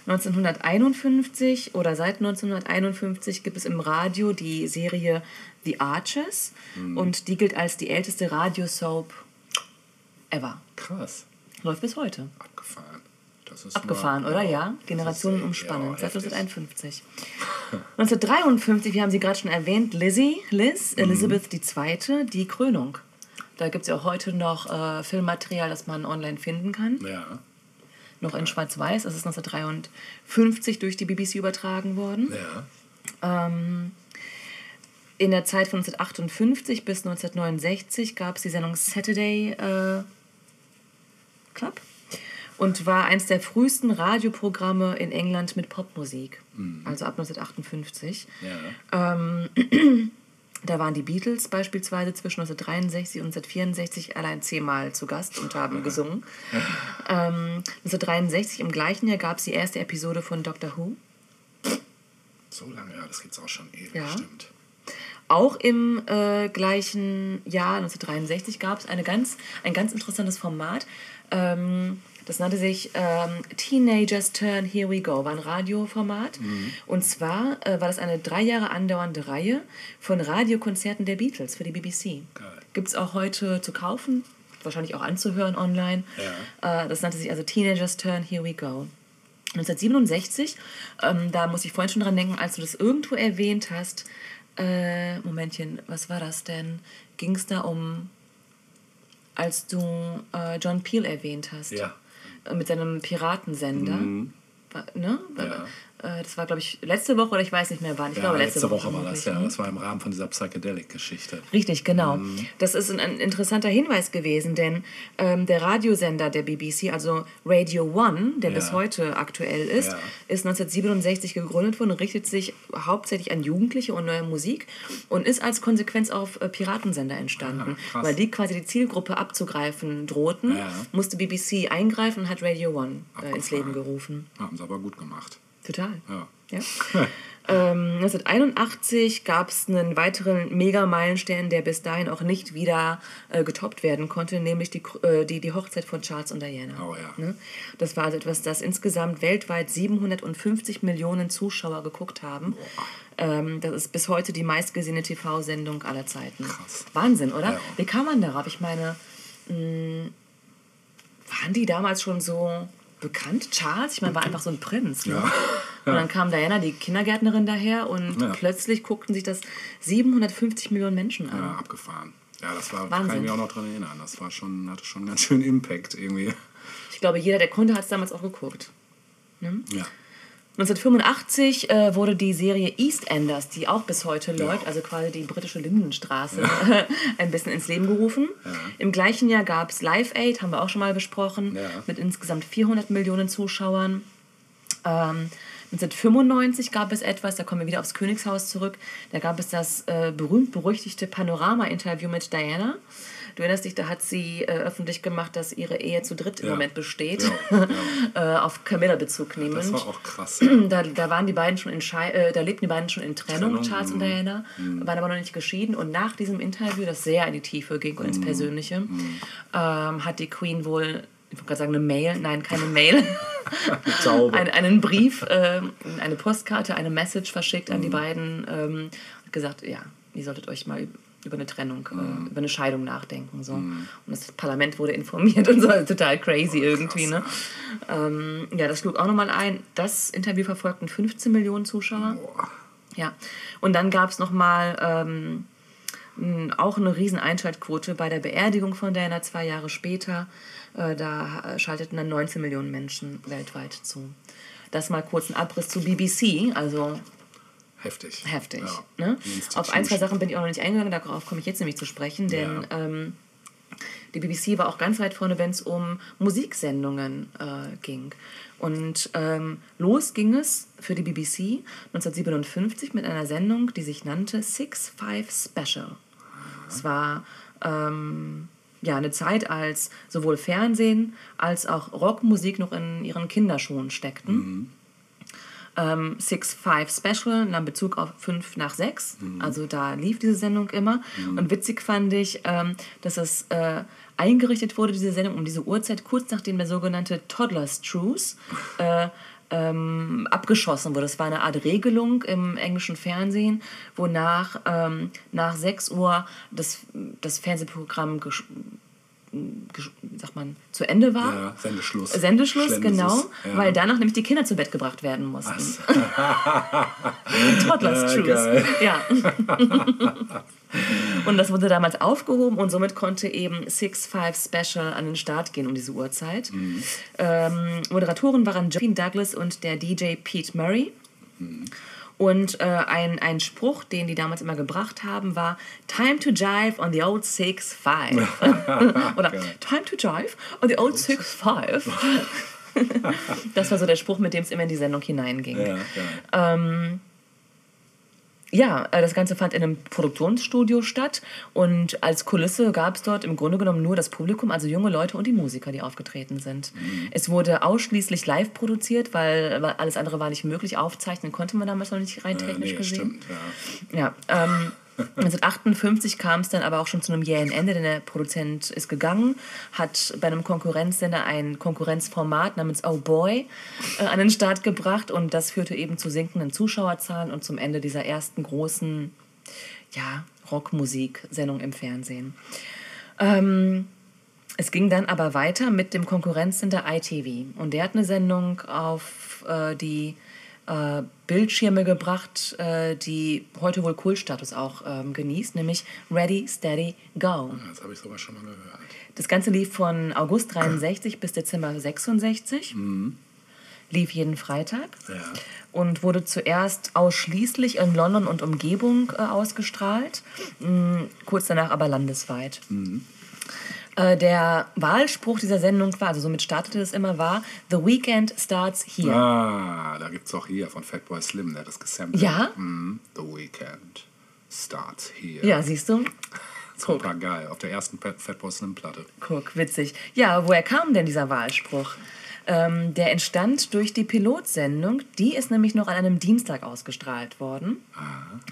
1951 oder seit 1951 gibt es im Radio die Serie The Archers und die gilt als die älteste Radiosoap ever. Krass. Läuft bis heute. Abgefahren. Das ist Abgefahren, mal- oder? ja. Generationen umspannend. Seit heftig. 1951. 1953, wir haben sie gerade schon erwähnt, Lizzie, Liz, Mhm. Elizabeth II., die Krönung. Da gibt es ja auch heute noch äh, Filmmaterial, das man online finden kann. Ja. Noch in Schwarz-Weiß. Das ist 1953 durch die BBC übertragen worden. Ja. In der Zeit von 1958 bis 1969 gab es die Sendung Saturday äh, Club und war eines der frühesten Radioprogramme in England mit Popmusik, also ab 1958. Ja. Da waren die Beatles beispielsweise zwischen 1963 und 1964 allein zehnmal zu Gast und haben gesungen. Ähm, 1963 im gleichen Jahr gab es die erste Episode von Doctor Who. So lange, ja, das gibt's auch schon ewig, Ja. stimmt. Auch im äh, gleichen Jahr, 1963, gab es eine ganz, ein ganz interessantes Format. Ähm, das nannte sich ähm, Teenagers Turn Here We Go, war ein Radioformat. Und zwar äh, war das eine drei Jahre andauernde Reihe von Radiokonzerten der Beatles für die BBC. Gibt es auch heute zu kaufen, wahrscheinlich auch anzuhören online. Äh, das nannte sich also Teenagers Turn Here We Go. 1967, ähm, da muss ich vorhin schon dran denken, als du das irgendwo erwähnt hast. Äh, Momentchen, was war das denn? Ging es da um, als du äh, John Peel erwähnt hast? Ja. Mit seinem Piratensender. War- Ne? Ja. Äh, Das war, glaube ich, letzte Woche oder ich weiß nicht mehr wann. Ich Ja, glaube, letzte, Woche war das, ja. ne? Das war im Rahmen von dieser Psychedelic-Geschichte. Richtig, genau. Mhm. Das ist ein, ein interessanter Hinweis gewesen, denn ähm, der Radiosender der BBC, also Radio One, der Ja. bis heute aktuell ist, Ja. ist 1967 gegründet worden und richtet sich hauptsächlich an Jugendliche und neue Musik und ist als Konsequenz auf äh, Piratensender entstanden. Ah. Weil die quasi die Zielgruppe abzugreifen drohten, musste BBC eingreifen und hat Radio One äh, ins. Leben gerufen. Haben sie aber gut gemacht. Total. Ja. Ja. ähm, 1981 gab es einen weiteren Mega-Meilenstein, der bis dahin auch nicht wieder äh, getoppt werden konnte, nämlich die, äh, die, die Hochzeit von Charles und Diana. Oh ja. Ne? Das war also etwas, das insgesamt weltweit 750 Millionen Zuschauer geguckt haben. Ähm, das ist bis heute die meistgesehene TV-Sendung aller Zeiten. Krass. Wahnsinn, oder? Ja. Wie kam man darauf? Ich meine, mh, waren die damals schon so bekannt? Charles, ich meine, war einfach so ein Prinz. Ne? Ja. Und dann kam Diana, die Kindergärtnerin, daher und Ja. plötzlich guckten sich das 750 Millionen Menschen an. Ja, abgefahren. Ja, das war, Wahnsinn. kann ich mich auch noch dran erinnern. Das war schon, hatte schon ganz schön Impact irgendwie. Ich glaube, jeder, der konnte, hat es damals auch geguckt. Ja. 1985 äh, wurde die Serie EastEnders, die auch bis heute läuft, also quasi die britische Lindenstraße, ein bisschen ins Leben gerufen. Im gleichen Jahr gab es Live Aid, haben wir auch schon mal besprochen, Ja. mit insgesamt 400 Millionen Zuschauern. Ähm, 1995 gab es etwas, da kommen wir wieder aufs Königshaus zurück, da gab es das äh, berühmt-berüchtigte Panorama-Interview mit Diana. Du erinnerst dich, da hat sie äh, öffentlich gemacht, dass ihre Ehe zu dritt im Ja. Moment besteht, Ja, äh, auf Camilla Bezug nehmend. Das war auch krass. Da, da waren die beiden schon in Schei äh, da lebten die beiden schon in Trennung, Trennung, Charles und mhm. Diana, waren aber noch nicht geschieden. Und nach diesem Interview, das sehr in die Tiefe ging und ins Mhm. Persönliche, ähm, hat die Queen wohl, ich wollte gerade sagen, eine Mail, nein, keine Mail, ein, einen Brief, ähm, eine Postkarte, eine Message verschickt an die Mhm. beiden ähm, und gesagt, ja, ihr solltet euch mal über eine Trennung, Mhm. äh, über eine Scheidung nachdenken. So. Und das Parlament wurde informiert und so, also total crazy irgendwie. Ne? Ähm, ja, das schlug auch nochmal ein. Das Interview verfolgten 15 Millionen Zuschauer. Boah. Ja. Und dann gab es nochmal ähm, auch eine riesen Einschaltquote bei der Beerdigung von Diana zwei Jahre später. Äh, da äh, schalteten dann 19 Millionen Menschen weltweit zu. Das mal kurz ein Abriss zu BBC, also Heftig. heftig. Ja. Ne? Auf ein, zwei Sachen bin ich auch noch nicht eingegangen, darauf komme ich jetzt nämlich zu sprechen, denn Ja. ähm, die BBC war auch ganz weit vorne, wenn es um Musiksendungen äh, ging. Und ähm, los ging es für die BBC 1957 mit einer Sendung, die sich nannte Six Five Special. Es war ähm, ja, eine Zeit, als sowohl Fernsehen als auch Rockmusik noch in ihren Kinderschuhen steckten. Ähm, Six Five Special nahm Bezug auf 5 nach 6. Also da lief diese Sendung immer. Und witzig fand ich, ähm, dass es äh, eingerichtet wurde, diese Sendung, um diese Uhrzeit, kurz nachdem der sogenannte Toddler's Truce äh, ähm, abgeschossen wurde. Das war eine Art Regelung im englischen Fernsehen, wonach ähm, nach 6 Uhr das, das Fernsehprogramm wie sagt man, zu Ende war. Ja, Sendeschluss. Sendeschluss, Schlendes genau, ja. weil danach nämlich die Kinder zu Bett gebracht werden mussten. Toddler's geil. Ja. und das wurde damals aufgehoben und somit konnte eben Six Five Special an den Start gehen um diese Uhrzeit. Mhm. Ähm, Moderatoren waren Josephine Douglas und der DJ Pete Murray. Und äh, ein, ein Spruch, den die damals immer gebracht haben, war Time to jive on the old six five. Oder Time to jive on the old six five. das war so der Spruch, mit dem es immer in die Sendung hineinging. Ja, Ähm, geil. Ja, äh, das Ganze fand in einem Produktionsstudio statt und als Kulisse gab es dort im Grunde genommen nur das Publikum, also junge Leute und die Musiker, die aufgetreten sind. Es wurde ausschließlich live produziert, weil weil alles andere war nicht möglich. Aufzeichnen konnte man damals noch nicht rein Äh, technisch nee, gesehen. stimmt. Ja. Ja, ähm, 1958 kam es dann aber auch schon zu einem jähen Ende, denn der Produzent ist gegangen, hat bei einem Konkurrenzsender ein Konkurrenzformat namens Oh Boy äh, an den Start gebracht und das führte eben zu sinkenden Zuschauerzahlen und zum Ende dieser ersten großen ja, Rockmusik-Sendung im Fernsehen. Ähm, es ging dann aber weiter mit dem Konkurrenzsender ITV. Und der hat eine Sendung auf äh, die äh, Bildschirme gebracht, äh, die heute wohl Kultstatus auch ähm, genießt, nämlich Ready, Steady, Go. Das habe ich sogar schon mal gehört. Das Ganze lief von August 63 bis Dezember 66. Lief jeden Freitag Ja. und wurde zuerst ausschließlich in London und Umgebung äh, ausgestrahlt, mh, kurz danach aber landesweit. Äh, der Wahlspruch dieser Sendung war, also somit startete es immer, war The Weekend starts here. Ah, da gibt es auch hier von Fatboy Slim, der hat das gesampelt. Ja? Mhm. The Weekend starts here. Ja, siehst du? Super geil. Auf der ersten Fat- Fatboy Slim Platte. Guck, witzig. Ja, woher kam denn dieser Wahlspruch? Ähm, der entstand durch die Pilotsendung. Die ist nämlich noch an einem Dienstag ausgestrahlt worden.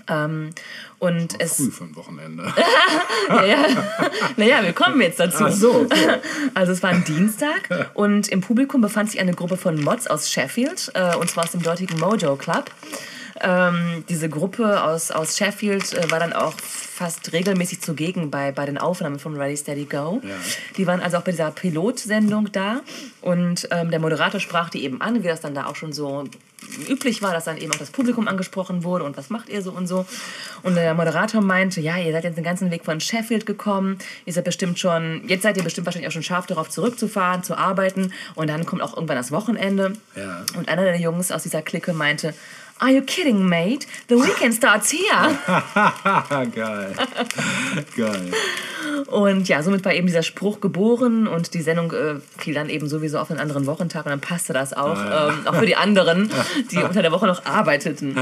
Ähm, und es. Früh für ein Wochenende. Ja, ja. Naja, wir kommen jetzt dazu. Ach so, okay. Also es war ein Dienstag und im Publikum befand sich eine Gruppe von Mods aus Sheffield, äh, und zwar aus dem dortigen Mojo Club. Ähm, diese Gruppe aus, aus Sheffield äh, war dann auch fast regelmäßig zugegen bei, bei den Aufnahmen von Ready Steady Go. Ja. Die waren also auch bei dieser Pilotsendung da und ähm, der Moderator sprach die eben an, wie das dann da auch schon so üblich war, dass dann eben auch das Publikum angesprochen wurde und was macht ihr so und so. Und der Moderator meinte, ja, ihr seid jetzt den ganzen Weg von Sheffield gekommen, ihr seid bestimmt schon, jetzt seid ihr bestimmt wahrscheinlich auch schon scharf darauf zurückzufahren, zu arbeiten und dann kommt auch irgendwann das Wochenende. Ja. Und einer der Jungs aus dieser Clique meinte, Are you kidding, mate? The weekend starts here. geil. geil. Und ja, somit war eben dieser Spruch geboren und die Sendung äh, fiel dann eben sowieso auf einen anderen Wochentag und dann passte das auch, ähm, auch für die anderen, die unter der Woche noch arbeiteten.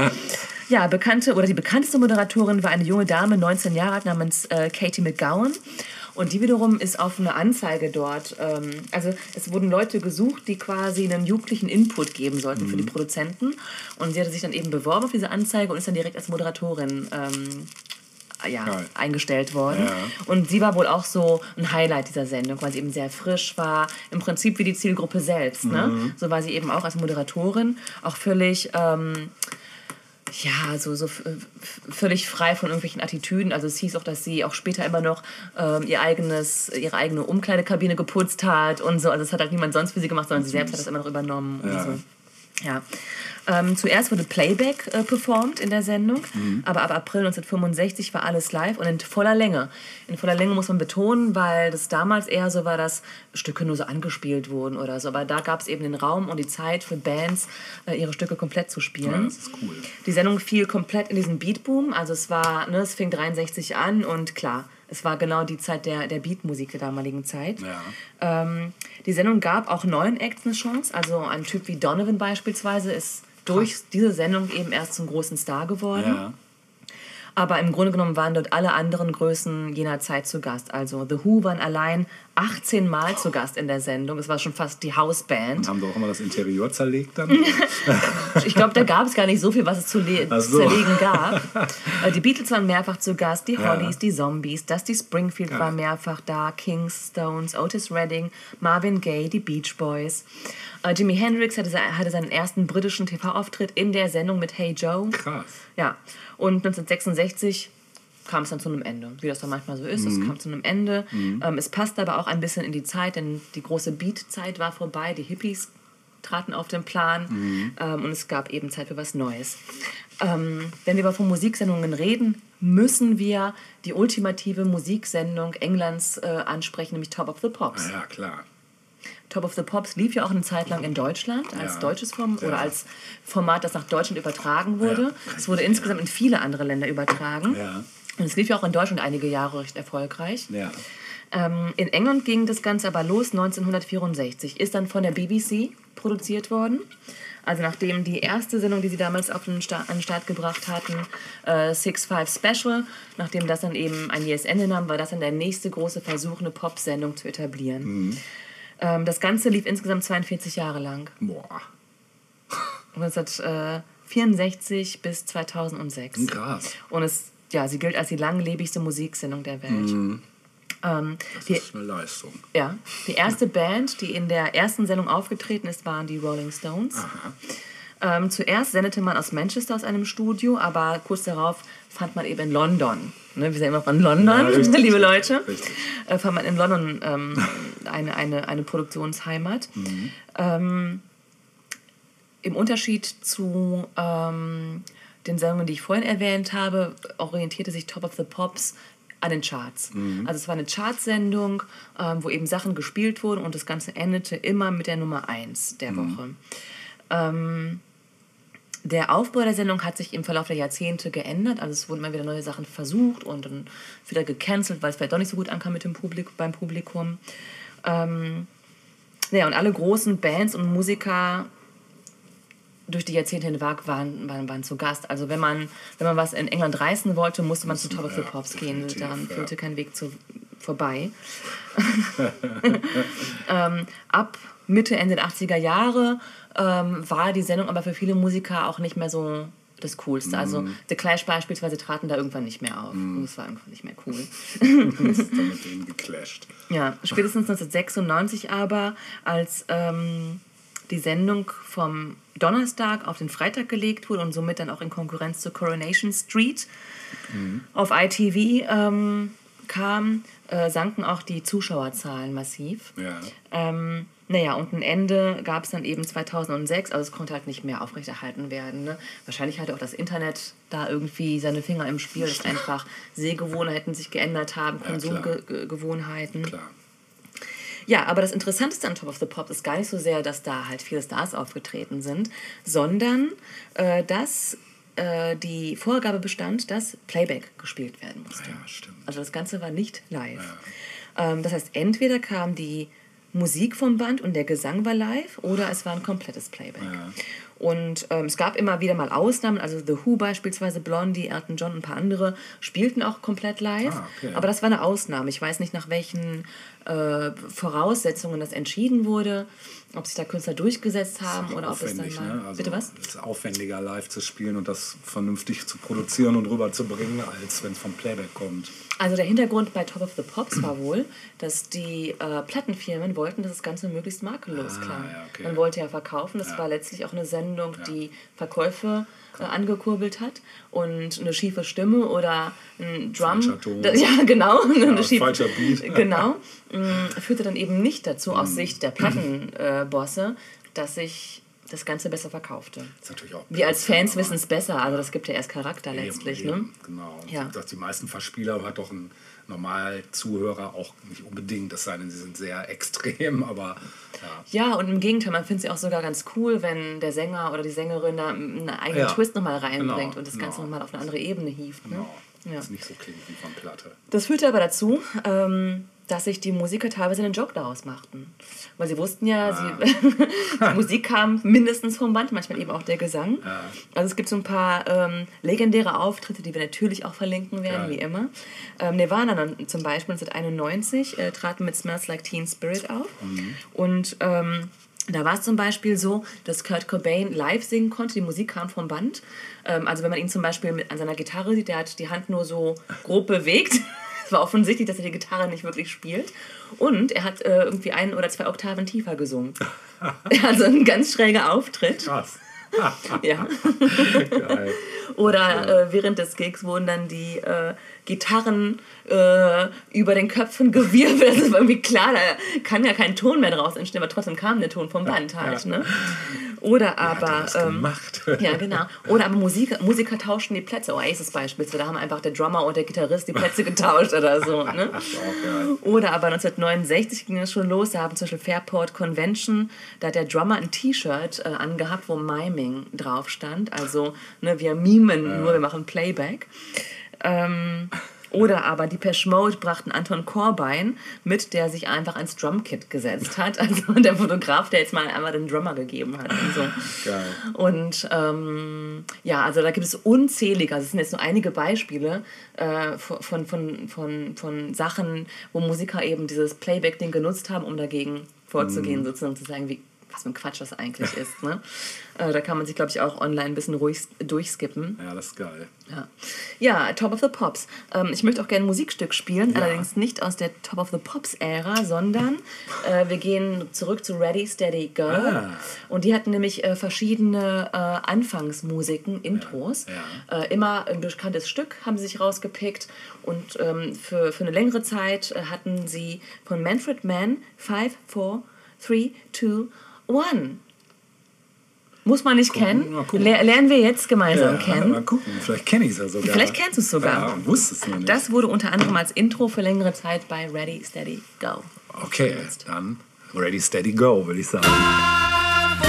Ja, bekannte oder die bekannteste Moderatorin war eine junge Dame, 19 Jahre alt, namens äh, Katie McGowan. Und die wiederum ist auf eine Anzeige dort. Ähm, also es wurden Leute gesucht, die quasi einen jugendlichen Input geben sollten für die Produzenten. Und sie hatte sich dann eben beworben auf diese Anzeige und ist dann direkt als Moderatorin ähm, ja, Geil. eingestellt worden. Ja. Und sie war wohl auch so ein Highlight dieser Sendung, weil sie eben sehr frisch war. Im Prinzip wie die Zielgruppe selbst. Mhm. Ne? So war sie eben auch als Moderatorin auch völlig. Ähm, ja, so, so völlig frei von irgendwelchen Attitüden. Also es hieß auch, dass sie auch später immer noch ähm, ihr eigenes, ihre eigene Umkleidekabine geputzt hat und so. Also das hat halt niemand sonst für sie gemacht, sondern sie selbst hat das immer noch übernommen Ja. und so. Ja. Ähm, zuerst wurde Playback äh, performt in der Sendung, aber ab April 1965 war alles live und in voller Länge. In voller Länge muss man betonen, weil das damals eher so war, dass Stücke nur so angespielt wurden oder so. Aber da gab es eben den Raum und die Zeit für Bands, äh, ihre Stücke komplett zu spielen. Ja, das ist cool. Die Sendung fiel komplett in diesen Beatboom. Also es war, ne, es fing 63 an und klar, es war genau die Zeit der, der Beatmusik der damaligen Zeit. Ja. Ähm, die Sendung gab auch neuen Acts eine Chance. Also ein Typ wie Donovan beispielsweise ist durch diese Sendung eben erst zum großen Star geworden. Ja. Aber im Grunde genommen waren dort alle anderen Größen jener Zeit zu Gast. Also The Who waren allein 18 Mal zu Gast in der Sendung. Es war schon fast die Hausband. Haben sie auch immer das Interieur zerlegt dann? Ich glaube, da gab es gar nicht so viel, was es zu, so. zerlegen gab. Äh, Die Beatles waren mehrfach zu Gast, die Ja. Hollies, die Zombies, Dusty Springfield war mehrfach da, Kings, Stones, Otis Redding, Marvin Gaye, die Beach Boys. Äh, Jimi Hendrix hatte, hatte seinen ersten britischen TV-Auftritt in der Sendung mit Hey Joe. Krass. Ja, und 1966 kam es dann zu einem Ende. Wie das dann manchmal so ist, es kam zu einem Ende. Ähm, es passt aber auch ein bisschen in die Zeit, denn die große Beat-Zeit war vorbei, die Hippies traten auf den Plan ähm, und es gab eben Zeit für was Neues. Ähm, wenn wir aber von Musiksendungen reden, müssen wir die ultimative Musiksendung Englands äh, ansprechen, nämlich Top of the Pops. Ja, klar. Top of the Pops lief ja auch eine Zeit lang in Deutschland als Ja. deutsches Format Ja. oder als Format, das nach Deutschland übertragen wurde. Ja. Es wurde insgesamt in viele andere Länder übertragen. Ja. Und es lief ja auch in Deutschland einige Jahre recht erfolgreich. Ja. Ähm, in England ging das Ganze aber los 1964. Ist dann von der BBC produziert worden. Also nachdem die erste Sendung, die sie damals auf den Start, an den Start gebracht hatten, äh, Six Five Special, nachdem das dann eben ein jähes Ende nahm, war das dann der nächste große Versuch, eine Pop-Sendung zu etablieren. Ähm, das Ganze lief insgesamt 42 Jahre lang. Boah. Von 1964 bis 2006. Krass. Und es, ja, sie gilt als die langlebigste Musiksendung der Welt. Ähm, Das die, ist eine Leistung. ja, die erste Band, die in der ersten Sendung aufgetreten ist, waren die Rolling Stones. Ähm, zuerst sendete man aus Manchester aus einem Studio, aber kurz darauf fand man eben in London. Ne, wir sind immer von London, Ja, richtig, liebe Leute. richtig. Äh, fand man in London ähm, eine, eine, eine Produktionsheimat. Ähm, Im Unterschied zu ähm, den Sendungen, die ich vorhin erwähnt habe, orientierte sich Top of the Pops an den Charts. Also es war eine Chartsendung, ähm, wo eben Sachen gespielt wurden und das Ganze endete immer mit der Nummer 1 der Woche. Ähm, der Aufbau der Sendung hat sich im Verlauf der Jahrzehnte geändert. Also es wurden immer wieder neue Sachen versucht und dann wieder gecancelt, weil es vielleicht doch nicht so gut ankam mit dem Publik beim Publikum. Ähm, ja, und alle großen Bands und Musiker durch die Jahrzehnte hinweg waren, waren, waren zu Gast. Also wenn man, wenn man was in England reißen wollte, musste man zu Top of the Pops gehen. ja. führte kein Weg zu, vorbei. ähm, ab Mitte, Ende der 80er Jahre ähm, war die Sendung aber für viele Musiker auch nicht mehr so das Coolste. Also Mhm. The Clash beispielsweise traten da irgendwann nicht mehr auf. Und es war irgendwann nicht mehr cool. ist dann mit denen geclasht. Ja, spätestens 1996 aber, als ähm, die Sendung vom Donnerstag auf den Freitag gelegt wurde und somit dann auch in Konkurrenz zur Coronation Street auf ITV ähm, kam, äh, sanken auch die Zuschauerzahlen massiv. Ja. Ähm, naja, und ein Ende gab es dann eben 2006, also es konnte halt nicht mehr aufrechterhalten werden. Ne? Wahrscheinlich hatte auch das Internet da irgendwie seine Finger im Spiel, dass einfach Sehgewohnheiten sich geändert haben, Ja, klar. Konsumgewohnheiten. Klar. Ja, aber das Interessanteste an Top of the Pops ist gar nicht so sehr, dass da halt viele Stars aufgetreten sind, sondern äh, dass äh, die Vorgabe bestand, dass Playback gespielt werden musste. Ja, stimmt. Also das Ganze war nicht live. Ähm, das heißt, entweder kam die Musik vom Band und der Gesang war live oder es war ein komplettes Playback. Ja. Und ähm, es gab immer wieder mal Ausnahmen, also The Who beispielsweise, Blondie, Elton John und ein paar andere spielten auch komplett live. Ah, okay. Aber das war eine Ausnahme. Ich weiß nicht, nach welchen äh, Voraussetzungen das entschieden wurde, ob sich da Künstler durchgesetzt haben oder ob es dann mal. ne? Also Bitte was? Es ist aufwendiger, live zu spielen und das vernünftig zu produzieren und rüberzubringen, als wenn es vom Playback kommt. Also der Hintergrund bei Top of the Pops war wohl, dass die äh, Plattenfirmen wollten, dass das Ganze möglichst makellos Ah, klang. ja, okay. Man wollte ja verkaufen. Das Ja. war letztlich auch eine Sendung, die Verkäufe äh, angekurbelt hat. Und eine schiefe Stimme oder ein Drum. Falscher Ton. Da- Ja, genau. eine schiefe- falscher Beat. Genau. mh, führte dann eben nicht dazu, aus Sicht der Plattenbosse, dass sich das Ganze besser verkaufte. Das ist natürlich auch Wir als Fans wissen es besser, also das gibt ja erst Charakter eben, letztlich. eben, Ne? Genau. Ja. Dass die meisten Verspieler hat doch ein normal Zuhörer auch nicht unbedingt, es sei denn, sie sind sehr extrem, aber ja. Ja, und im Gegenteil, man findet ja auch sogar ganz cool, wenn der Sänger oder die Sängerin da einen eigenen Ja, Twist nochmal reinbringt genau, und das genau. Ganze nochmal auf eine andere Ebene hieft. Ne? Genau. Ja. Das nicht so klingt wie von Platte. Das führte aber dazu, ähm, dass sich die Musiker teilweise einen Joke daraus machten. Weil sie wussten ja, Ah. sie, die Musik kam mindestens vom Band, manchmal eben auch der Gesang. Also es gibt so ein paar ähm, legendäre Auftritte, die wir natürlich auch verlinken werden, Geil. wie immer. Ähm, Nirvana dann zum Beispiel 1991 äh, traten mit Smells Like Teen Spirit auf. Mhm. Und ähm, da war es zum Beispiel so, dass Kurt Cobain live singen konnte, die Musik kam vom Band. Ähm, also wenn man ihn zum Beispiel mit, an seiner Gitarre sieht, der hat die Hand nur so grob bewegt. Es war offensichtlich, dass er die Gitarre nicht wirklich spielt. Und er hat äh, irgendwie ein oder zwei Oktaven tiefer gesungen. also ein ganz schräger Auftritt. Krass. Ja. Geil. Oder äh, während des Gigs wurden dann die äh, Gitarren äh, über den Köpfen gewirbelt. Das war irgendwie klar, da kann ja kein Ton mehr draus entstehen, aber trotzdem kam der Ton vom Band halt. ja. Ne? Oder er aber. ähm, ja, genau. Oder aber Musiker, Musiker tauschten die Plätze. Oasis beispielsweise, da haben einfach der Drummer und der Gitarrist die Plätze getauscht oder so. Ne? Oder aber 1969 ging es schon los, da haben zum Beispiel Fairport Convention, da hat der Drummer ein T-Shirt äh, angehabt, wo Miming drauf stand. Also ne, wir mimen, nur wir machen Playback. Ähm, oder aber die Mode brachten Anton Korbein mit, der sich einfach ans Drumkit gesetzt hat. Also der Fotograf, der jetzt mal einmal den Drummer gegeben hat. Und so. Geil. Und ähm, ja, also da gibt es unzählige, also es sind jetzt nur einige Beispiele äh, von, von, von, von, Sachen, wo Musiker eben dieses Playback-Ding genutzt haben, um dagegen vorzugehen, sozusagen zu sagen, wie was für ein Quatsch das eigentlich ist. Ne? Äh, da kann man sich, glaube ich, auch online ein bisschen ruhig durchskippen. Ja, das ist geil. Ja, ja Top of the Pops. Ähm, ich möchte auch gerne ein Musikstück spielen, Ja. allerdings nicht aus der Top of the Pops-Ära, sondern äh, wir gehen zurück zu Ready, Steady, Go. Ah. Und die hatten nämlich äh, verschiedene äh, Anfangsmusiken, Intros. Ja, Äh, immer ein bekanntes Stück haben sie sich rausgepickt. Und ähm, für, für eine längere Zeit äh, hatten sie von Manfred Mann 5, 4, 3, 2, 1. Muss man nicht kennen. gucken. Ler lernen wir jetzt gemeinsam kennen. Mal gucken, vielleicht kenne ich es ja sogar. Vielleicht kennst du es sogar. Ja, wusste es noch nicht. Das wurde unter anderem als Intro für längere Zeit bei Ready, Steady, Go. okay, dann ready, steady, go, würde ich sagen. Onwards,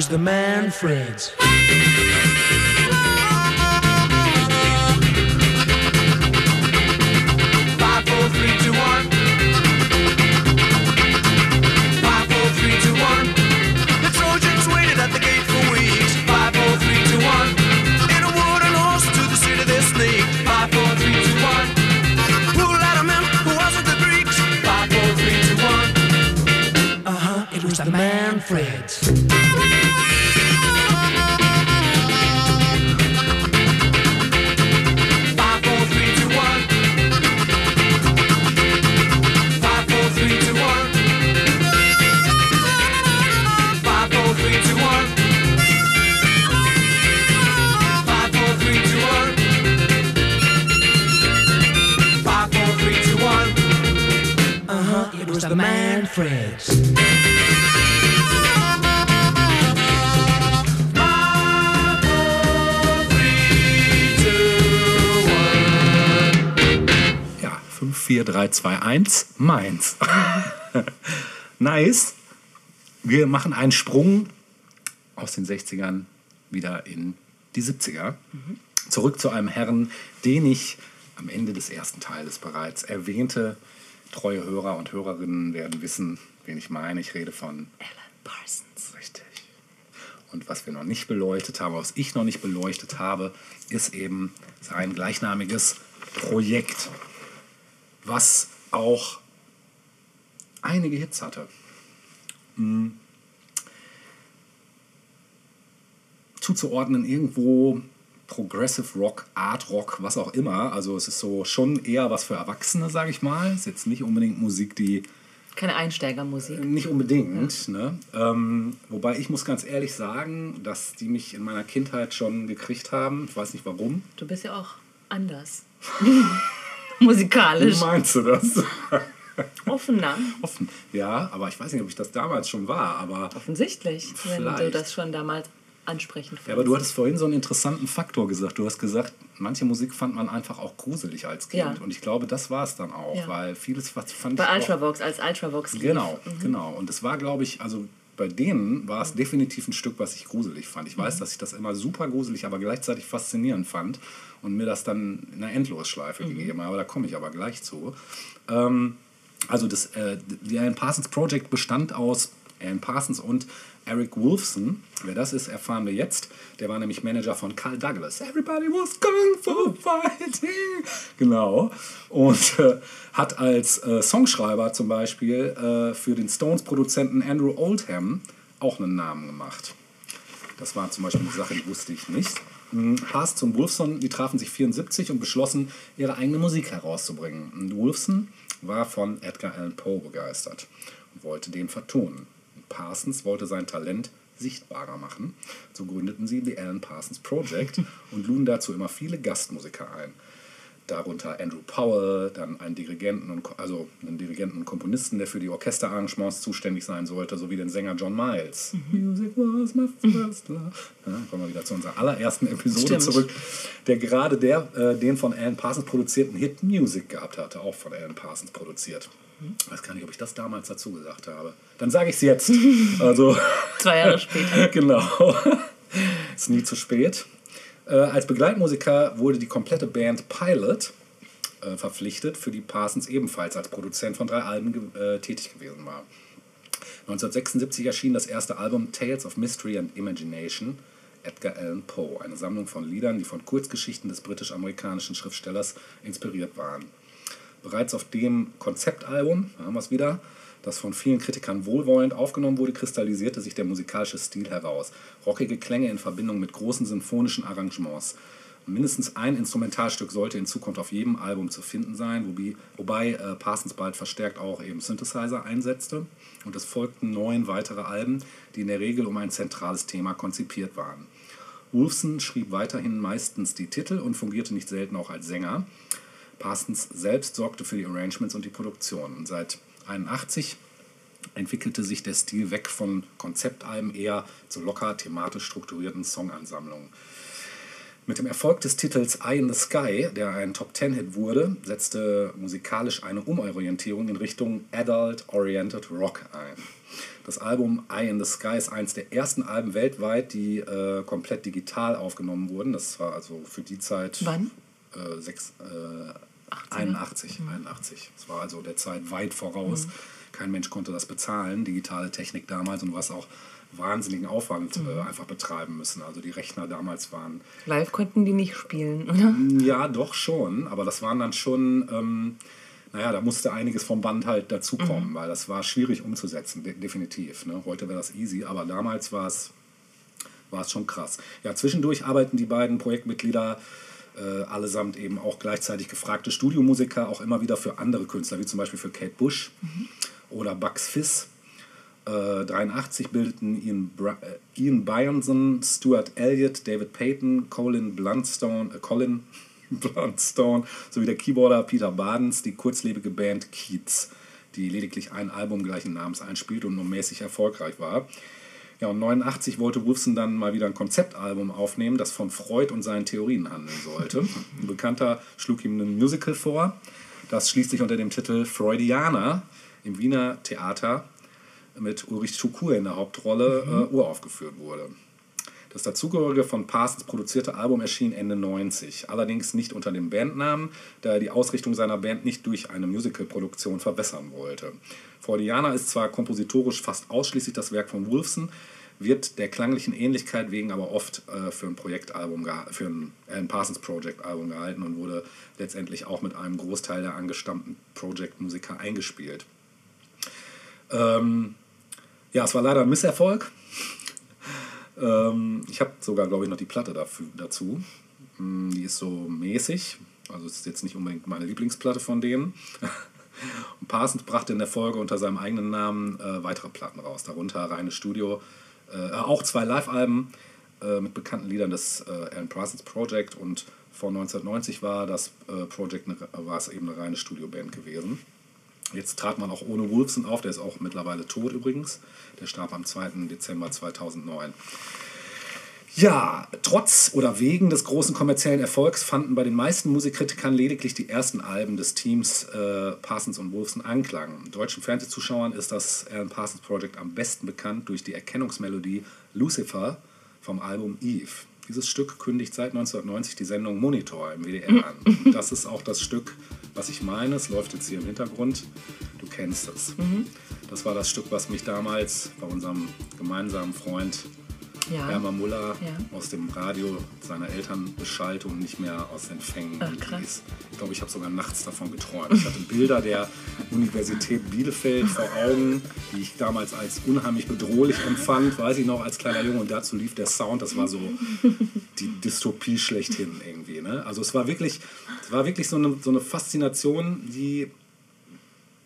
was the man, Manfreds. 3, 2, 1, Mainz. nice. Wir machen einen Sprung aus den 60ern wieder in die 70er. Zurück zu einem Herrn, den ich am Ende des ersten Teiles bereits erwähnte. Treue Hörer und Hörerinnen werden wissen, wen ich meine. Ich rede von Alan Parsons. Richtig. Und was wir noch nicht beleuchtet haben, was ich noch nicht beleuchtet habe, ist eben sein gleichnamiges Projekt, was auch einige Hits hatte. Hm. Zuzuordnen irgendwo Progressive Rock, Art Rock, was auch immer. Also es ist so schon eher was für Erwachsene, sage ich mal. Ist jetzt nicht unbedingt Musik, die Keine Einsteigermusik. nicht unbedingt. Ne? Ähm, wobei ich muss ganz ehrlich sagen, dass die mich in meiner Kindheit schon gekriegt haben. Ich weiß nicht warum. Du bist ja auch anders. Wie Musikalisch. meinst du das? Offener. Offen. Ja, aber ich weiß nicht, ob ich das damals schon war. Aber, Offensichtlich, wenn du Vielleicht. das schon damals ansprechend ja, aber du hattest vorhin so einen interessanten Faktor gesagt. Du hast gesagt, manche Musik fand man einfach auch gruselig als Kind. Ja. Und ich glaube, das war es dann auch. Ja. Weil vieles, was fand Bei ich auch- Ultravox, als Ultravox. Genau, genau. Und es war, glaube ich, also bei denen war Mhm. es definitiv ein Stück, was ich gruselig fand. Ich weiß, dass ich das immer super gruselig, aber gleichzeitig faszinierend fand und mir das dann in einer Endlosschleife Mhm. gegeben habe. Da komme ich aber gleich zu. Ähm, also das, äh, die Alan Parsons Project bestand aus Alan Parsons und Eric Wolfson. Wer das ist, erfahren wir jetzt. Der war nämlich Manager von Carl Douglas. Everybody was kung fu fighting. Genau. Und äh, hat als äh, Songschreiber zum Beispiel äh, für den Stones-Produzenten Andrew Oldham auch einen Namen gemacht. Das war zum Beispiel eine Sache, die wusste ich nicht. Mhm. Parsons und Wolfson, die trafen sich 74 und beschlossen, ihre eigene Musik herauszubringen. Und Wolfson war von Edgar Allan Poe begeistert und wollte den vertonen. Parsons wollte sein Talent sichtbarer machen. So gründeten sie The Alan Parsons Project und luden dazu immer viele Gastmusiker ein. darunter Andrew Powell, dann einen Dirigenten und also einen Dirigenten und Komponisten, der für die Orchesterarrangements zuständig sein sollte, sowie den Sänger John Miles. Music was my first love. Ja, kommen wir wieder zu unserer allerersten Episode Stimmt. zurück, der gerade der, äh, den von Alan Parsons produzierten Hit Music gehabt hatte, auch von Alan Parsons produziert. Ich weiß gar nicht, ob ich das damals dazu gesagt habe. Dann sage ich es jetzt. Also Zwei Jahre später. genau. Ist nie zu spät. Äh, als Begleitmusiker wurde die komplette Band Pilot äh, verpflichtet, für die Parsons ebenfalls als Produzent von drei Alben äh, tätig gewesen war. 1976 erschien das erste Album Tales of Mystery and Imagination, Edgar Allan Poe, eine Sammlung von Liedern, die von Kurzgeschichten des britisch-amerikanischen Schriftstellers inspiriert waren. Bereits auf dem Konzeptalbum, da haben wir es wieder, das von vielen Kritikern wohlwollend aufgenommen wurde, kristallisierte sich der musikalische Stil heraus. Rockige Klänge in Verbindung mit großen sinfonischen Arrangements. Mindestens ein Instrumentalstück sollte in Zukunft auf jedem Album zu finden sein, wobei, wobei äh, Parsons bald verstärkt auch eben Synthesizer einsetzte. Und es folgten neun weitere Alben, die in der Regel um ein zentrales Thema konzipiert waren. Wolfson schrieb weiterhin meistens die Titel und fungierte nicht selten auch als Sänger. Parsons selbst sorgte für die Arrangements und die Produktion. Und seit 81 entwickelte sich der Stil weg von Konzeptalben eher zu locker thematisch strukturierten Songansammlungen. Mit dem Erfolg des Titels Eye in the Sky, der ein Top-Ten-Hit wurde, setzte musikalisch eine Umorientierung in Richtung Adult-Oriented Rock ein. Das Album Eye in the Sky ist eines der ersten Alben weltweit, die äh, komplett digital aufgenommen wurden. Das war also für die Zeit Wann? äh, sechs, äh, 81, 81. Das war also der Zeit weit voraus. Kein Mensch konnte das bezahlen, digitale Technik damals und was auch wahnsinnigen Aufwand äh, einfach betreiben müssen. Also die Rechner damals waren Live konnten die nicht spielen, oder? ja, doch schon, aber das waren dann schon, ähm, naja, da musste einiges vom Band halt dazukommen, weil das war schwierig umzusetzen, de definitiv. Ne? Heute wäre das easy, aber damals war es war es schon krass. Ja, zwischendurch arbeiten die beiden Projektmitglieder äh, allesamt eben auch gleichzeitig gefragte Studiomusiker auch immer wieder für andere Künstler, wie zum Beispiel für Kate Bush oder Bugs Fizz. Äh, 83 bildeten Ian, Bra äh, Ian Byrneson, Stuart Elliott, David Payton, Colin Bluntstone, äh, Colin Bluntstone sowie der Keyboarder Peter Badens die kurzlebige Band Keats, die lediglich ein Album gleichen Namens einspielte und nur mäßig erfolgreich war. Ja, und 89 wollte Wolfson dann mal wieder ein Konzeptalbum aufnehmen, das von Freud und seinen Theorien handeln sollte. Ein Bekannter schlug ihm ein Musical vor, das schließlich unter dem Titel Freudianer im Wiener Theater mit Ulrich Tukur in der Hauptrolle äh, uraufgeführt wurde. Das dazugehörige von Parsons produzierte Album erschien Ende 90, allerdings nicht unter dem Bandnamen, da er die Ausrichtung seiner Band nicht durch eine Musicalproduktion verbessern wollte. Freudiana ist zwar kompositorisch fast ausschließlich das Werk von Wolfson, wird der klanglichen Ähnlichkeit wegen aber oft äh, für ein Projektalbum, für ein Alan Parsons Project Album gehalten und wurde letztendlich auch mit einem Großteil der angestammten Project-Musiker eingespielt. Ähm, ja, es war leider ein Misserfolg. Ähm, ich habe sogar, glaube ich, noch die Platte dafür, dazu. Mm, Die ist so mäßig. Also es ist jetzt nicht unbedingt meine Lieblingsplatte von denen. Und Parsons brachte in der Folge unter seinem eigenen Namen äh, weitere Platten raus. Darunter reine Studio, äh, auch zwei Live-Alben äh, mit bekannten Liedern des äh, Alan Parsons Project. Und vor 1990 war das äh, Project eine, war es eben eine reine Studioband gewesen. Jetzt trat man auch ohne Wolfson auf, der ist auch mittlerweile tot übrigens. Der starb am 2. Dezember 2009. Ja, trotz oder wegen des großen kommerziellen Erfolgs fanden bei den meisten Musikkritikern lediglich die ersten Alben des Teams äh, Parsons und Wolfson Anklang. Deutschen Fernsehzuschauern ist das Alan Parsons Project am besten bekannt durch die Erkennungsmelodie Lucifer vom Album Eve. Dieses Stück kündigt seit 1990 die Sendung Monitor im WDR an. Und das ist auch das Stück, was ich meine. Es läuft jetzt hier im Hintergrund. Du kennst es. Das war das Stück, was mich damals bei unserem gemeinsamen Freund Ja. Hermann Muller Ja. aus dem Radio seiner Eltern beschallte und nicht mehr aus den Fängen Ach, ließ. Ich glaube, ich habe sogar nachts davon geträumt. Ich hatte Bilder der Universität Bielefeld vor Augen, die ich damals als unheimlich bedrohlich empfand, weiß ich noch, als kleiner Junge. Und dazu lief der Sound, das war so die Dystopie schlechthin irgendwie. Ne? Also es war wirklich, es war wirklich so eine, so eine Faszination, die,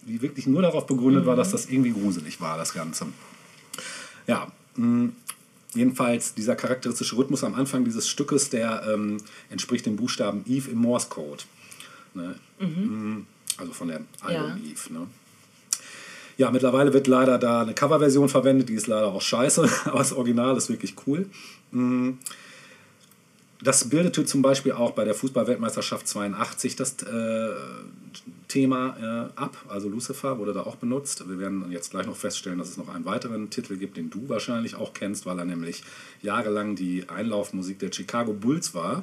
die wirklich nur darauf begründet war, dass das irgendwie gruselig war, das Ganze. Ja, mh, jedenfalls dieser charakteristische Rhythmus am Anfang dieses Stückes, der ähm, entspricht dem Buchstaben Eve im Morse Code. Ne? Mhm. Also von der Album Ja. Eve. Ne? Ja, mittlerweile wird leider da eine Coverversion verwendet, die ist leider auch scheiße, aber das Original ist wirklich cool. Mm. Das bildete zum Beispiel auch bei der Fußball-Weltmeisterschaft 82 das äh, Thema äh, ab. Also Lucifer wurde da auch benutzt. Wir werden jetzt gleich noch feststellen, dass es noch einen weiteren Titel gibt, den du wahrscheinlich auch kennst, weil er nämlich jahrelang die Einlaufmusik der Chicago Bulls war,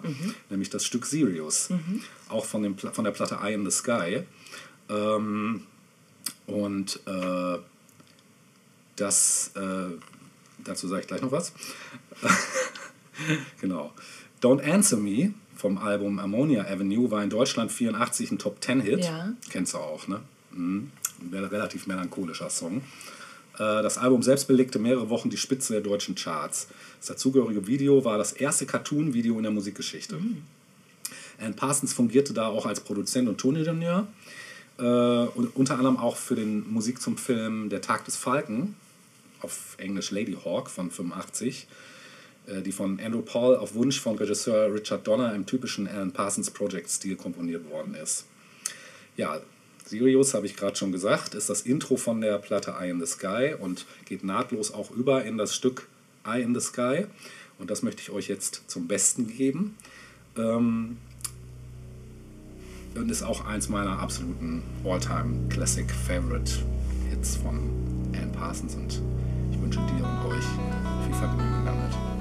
nämlich das Stück Sirius. Auch von, dem, von der Platte Eye in the Sky. Ähm, und äh, das, äh, dazu sage ich gleich noch was. genau. Don't Answer Me vom Album Ammonia Avenue war in Deutschland 84 ein Top 10 Hit. Ja. Kennst du auch, ne? Mhm. Ein relativ melancholischer Song. Äh, Das Album selbst belegte mehrere Wochen die Spitze der deutschen Charts. Das dazugehörige Video war das erste Cartoon-Video in der Musikgeschichte. Alan Parsons fungierte da auch als Produzent und Toningenieur. Äh, und unter anderem auch für den Musik zum Film Der Tag des Falken, auf Englisch Lady Hawk von 85, äh, die von Andrew Paul auf Wunsch von Regisseur Richard Donner im typischen Alan Parsons Project-Stil komponiert worden ist. Ja, Sirius, habe ich gerade schon gesagt, ist das Intro von der Platte Eye in the Sky und geht nahtlos auch über in das Stück Eye in the Sky. Und das möchte ich euch jetzt zum Besten geben. Ähm, und ist auch eins meiner absoluten All-Time Classic Favorite Hits von Alan Parsons. Und ich wünsche dir und euch viel Vergnügen damit.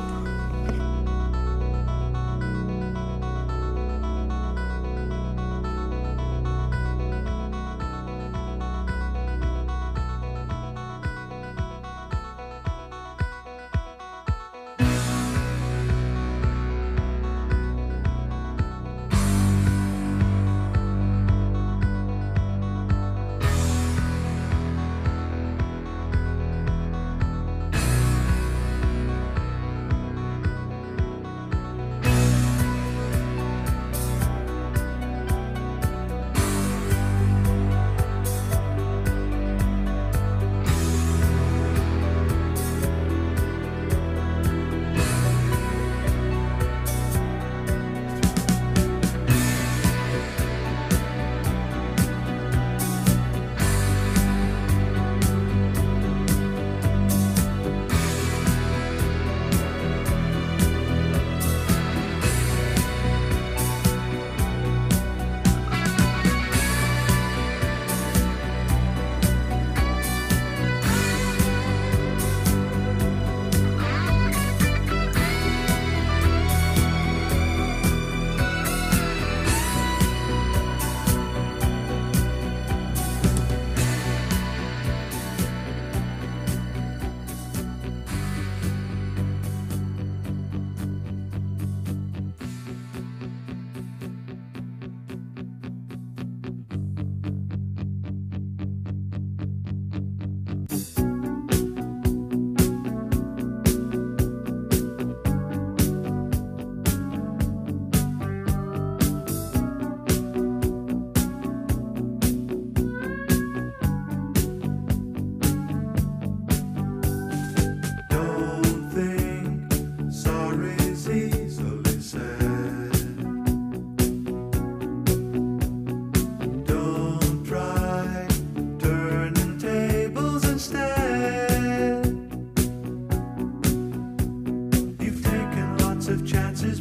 Of chances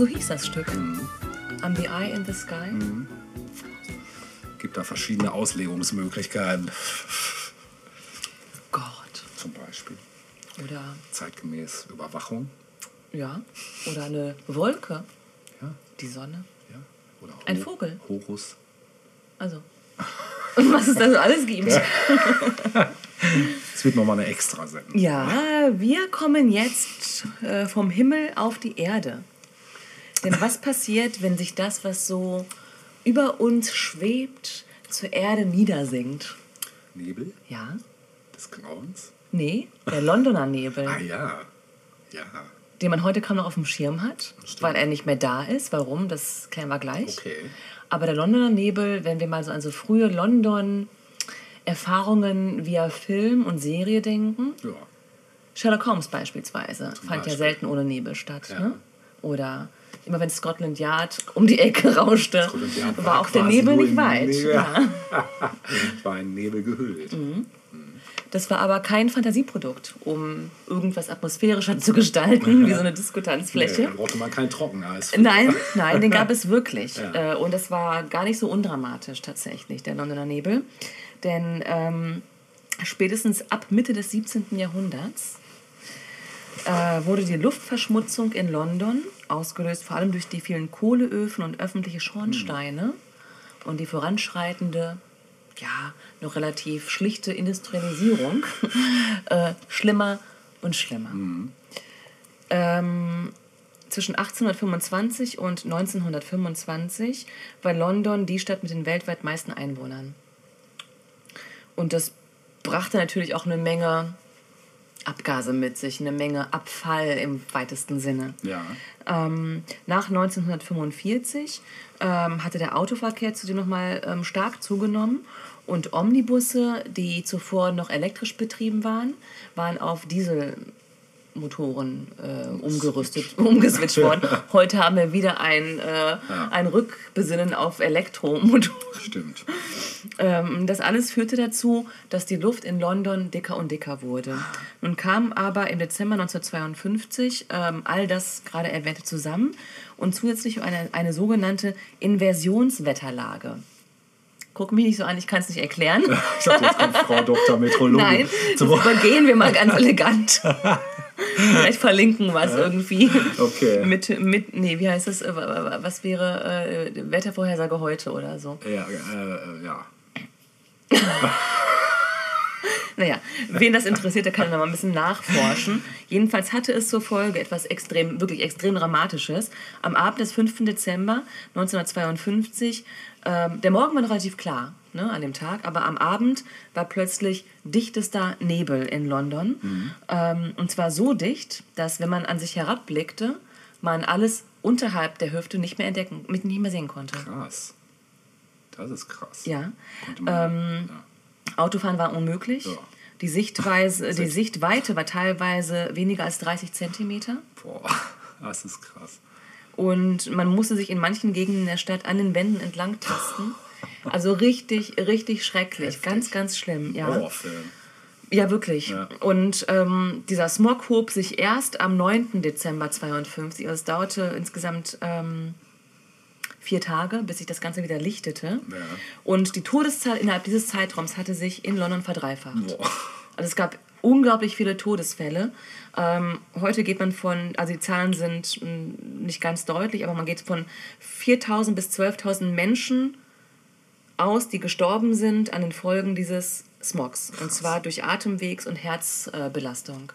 so hieß das Stück. Mhm. On the Eye in the Sky. Gibt da verschiedene Auslegungsmöglichkeiten. Gott. Zum Beispiel Oder, zeitgemäß Überwachung. ja, oder eine Wolke. Ja, Die Sonne. ja. Oder Ein Ho- Vogel. Horus. Also. Und was es da so alles gibt. Es wird nochmal eine extra Sendung. Ja, wir kommen jetzt äh, vom Himmel auf die Erde. Denn was passiert, wenn sich das, was so über uns schwebt, zur Erde niedersinkt? Nebel Ja? des Grauens. Nee, der Londoner Nebel, Ah ja. Ja. den man heute kaum noch auf dem Schirm hat, weil er nicht mehr da ist. Warum? Das klären wir gleich. Okay. Aber der Londoner Nebel, wenn wir mal so an so frühe London-Erfahrungen via Film und Serie denken, Ja. Sherlock Holmes beispielsweise fand ja Beispiel. selten ohne Nebel statt. Ja. Ne? Oder immer wenn Scotland Yard um die Ecke rauschte, Yard war, auch der Nebel nicht weit. Ja. War in Nebel gehüllt. Mhm. Das war aber kein Fantasieprodukt, um irgendwas atmosphärischer zu gestalten, wie so eine Nee, Diskutanzfläche. da brauchte man kein Trockeneis. Nein, nein, den gab es wirklich. Ja. Äh, Und das war gar nicht so undramatisch tatsächlich, der Londoner Nebel. Denn ähm, spätestens ab Mitte des 17. Jahrhunderts äh, wurde die Luftverschmutzung in London, ausgelöst vor allem durch die vielen Kohleöfen und öffentliche Schornsteine und die voranschreitende, ja, noch relativ schlichte Industrialisierung, äh, schlimmer und schlimmer. Ähm, zwischen 1825 und 1925 war London die Stadt mit den weltweit meisten Einwohnern. Und das brachte natürlich auch eine Menge Abgase mit sich, eine Menge Abfall im weitesten Sinne. Ja. Ähm, nach 1945 ähm, hatte der Autoverkehr zudem nochmal ähm, stark zugenommen und Omnibusse, die zuvor noch elektrisch betrieben waren, waren auf Dieselmotoren äh, umgerüstet, umgeswitcht worden. Heute haben wir wieder ein, äh, ein Rückbesinnen auf Elektromotoren. Stimmt. Ähm, das alles führte dazu, dass die Luft in London dicker und dicker wurde. Nun kam aber im Dezember 1952 ähm, all das gerade erwähnte zusammen und zusätzlich eine, eine sogenannte Inversionswetterlage. Guck mich nicht so an, ich kann es nicht erklären. Ich dachte, jetzt kommt Frau Dr. Meteorologin. Nein, das übergehen wir mal ganz elegant. Vielleicht verlinken wir es irgendwie. Okay. Mit, mit, nee, wie heißt das? Äh, Was wäre äh, Wettervorhersage heute oder so? ja, äh, ja. Naja, wen das interessiert, der kann noch mal ein bisschen nachforschen. Jedenfalls hatte es zur Folge etwas extrem, wirklich extrem Dramatisches. Am Abend des 5. Dezember 1952, ähm, der Morgen war noch relativ klar ne, an dem Tag, aber am Abend war plötzlich dichtester Nebel in London. Ähm, und zwar so dicht, dass wenn man an sich herabblickte, man alles unterhalb der Hüfte nicht mehr entdecken, nicht mehr sehen konnte. Krass. Das ist krass. Ja. Man, ja. Autofahren war unmöglich. Ja. Die, Sichtweise, die Sichtweite war teilweise weniger als 30 Zentimeter. Boah, das ist krass. Und man musste sich in manchen Gegenden der Stadt an den Wänden entlang tasten. Also richtig, richtig schrecklich. Heftig. Ganz, ganz schlimm. Ja, Horrorfilm. ja wirklich. Ja. Und ähm, dieser Smog hob sich erst am 9. Dezember 52. Also es dauerte insgesamt ähm, vier Tage, bis sich das Ganze wieder lichtete. Ja. Und die Todeszahl innerhalb dieses Zeitraums hatte sich in London verdreifacht. Boah. Also es gab unglaublich viele Todesfälle. Ähm, heute geht man von, also die Zahlen sind mh, nicht ganz deutlich, aber man geht von 4.000 bis 12.000 Menschen aus, die gestorben sind an den Folgen dieses Smogs. Und zwar durch Atemwegs- und Herzbelastung.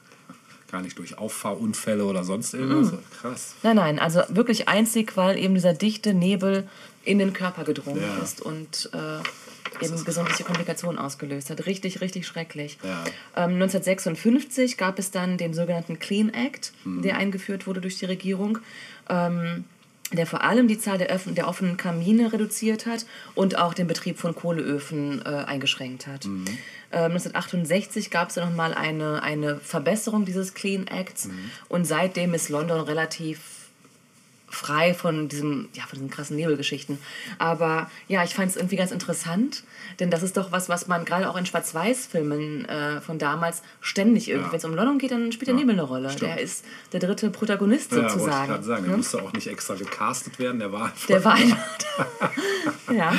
Gar nicht durch Auffahrunfälle oder sonst irgendwas. Mhm. Krass. Nein, nein, also wirklich einzig, weil eben dieser dichte Nebel in den Körper gedrungen Ja. ist und äh, eben gesundheitliche Komplikationen ausgelöst hat. Richtig, richtig schrecklich. Ja. Ähm, 1956 gab es dann den sogenannten Clean Act, Mhm. der eingeführt wurde durch die Regierung. Ähm, der vor allem die Zahl der, öffn- der offenen Kamine reduziert hat und auch den Betrieb von Kohleöfen äh, eingeschränkt hat. Mhm. Ähm, 1968 gab es dann nochmal eine, eine Verbesserung dieses Clean Acts Mhm. und seitdem ist London relativ frei von diesem, ja, von diesen krassen Nebelgeschichten. Aber ja, ich fand es irgendwie ganz interessant, denn das ist doch was, was man gerade auch in Schwarz-Weiß-Filmen äh, von damals ständig irgendwie, Ja. wenn es um London geht, dann spielt der Nebel eine Rolle. stimmt. Der ist der dritte Protagonist Ja, wollte ich sozusagen. gerade sagen. Der ne? musste auch nicht extra gecastet werden, der war einfach. Der war einfach ja.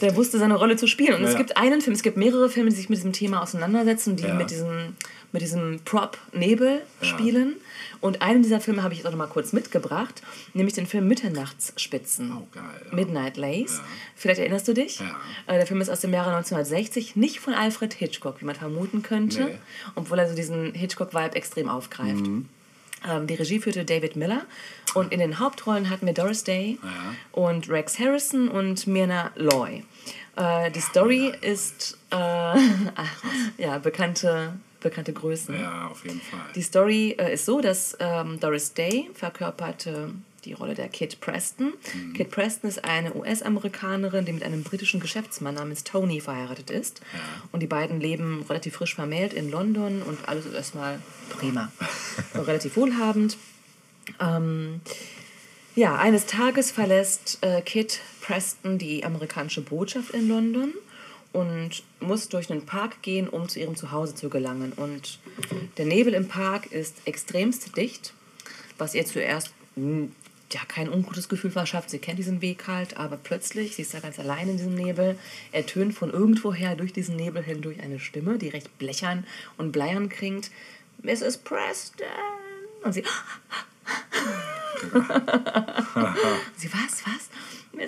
Der wusste seine Rolle zu spielen. Und es gibt einen Film, es gibt mehrere Filme, die sich mit diesem Thema auseinandersetzen, die mit diesem, mit diesem Prop-Nebel spielen. Und einen dieser Filme habe ich jetzt auch noch mal kurz mitgebracht, nämlich den Film Mitternachtsspitzen. Oh, geil, ja. Midnight Lace. Ja. Vielleicht erinnerst du dich? Ja. Äh, Der Film ist aus dem Jahre 1960, nicht von Alfred Hitchcock, wie man vermuten könnte, Nee. obwohl er so diesen Hitchcock-Vibe extrem aufgreift. Mhm. Ähm, die Regie führte David Miller und in den Hauptrollen hatten wir Doris Day Ja. und Rex Harrison und Myrna Loy. Äh, die Story ist äh, ja, bekannte, bekannte Größen. Ja, auf jeden Fall. Die Story äh, ist so, dass ähm, Doris Day verkörperte die Rolle der Kit Preston. Mhm. Kit Preston ist eine US-Amerikanerin, die mit einem britischen Geschäftsmann namens Tony verheiratet ist. Und die beiden leben relativ frisch vermählt in London und alles ist erstmal prima. relativ wohlhabend. Ähm, ja, eines Tages verlässt äh, Kit Preston die amerikanische Botschaft in London und muss durch einen Park gehen, um zu ihrem Zuhause zu gelangen. Und der Nebel im Park ist extremst dicht, was ihr zuerst hm, ja, kein ungutes Gefühl verschafft. Sie kennt diesen Weg halt, aber plötzlich, sie ist da ganz allein in diesem Nebel, ertönt von irgendwoher durch diesen Nebel hindurch eine Stimme, die recht blechern und bleiern klingt. Mrs. Preston! Und sie, Sie, was, was?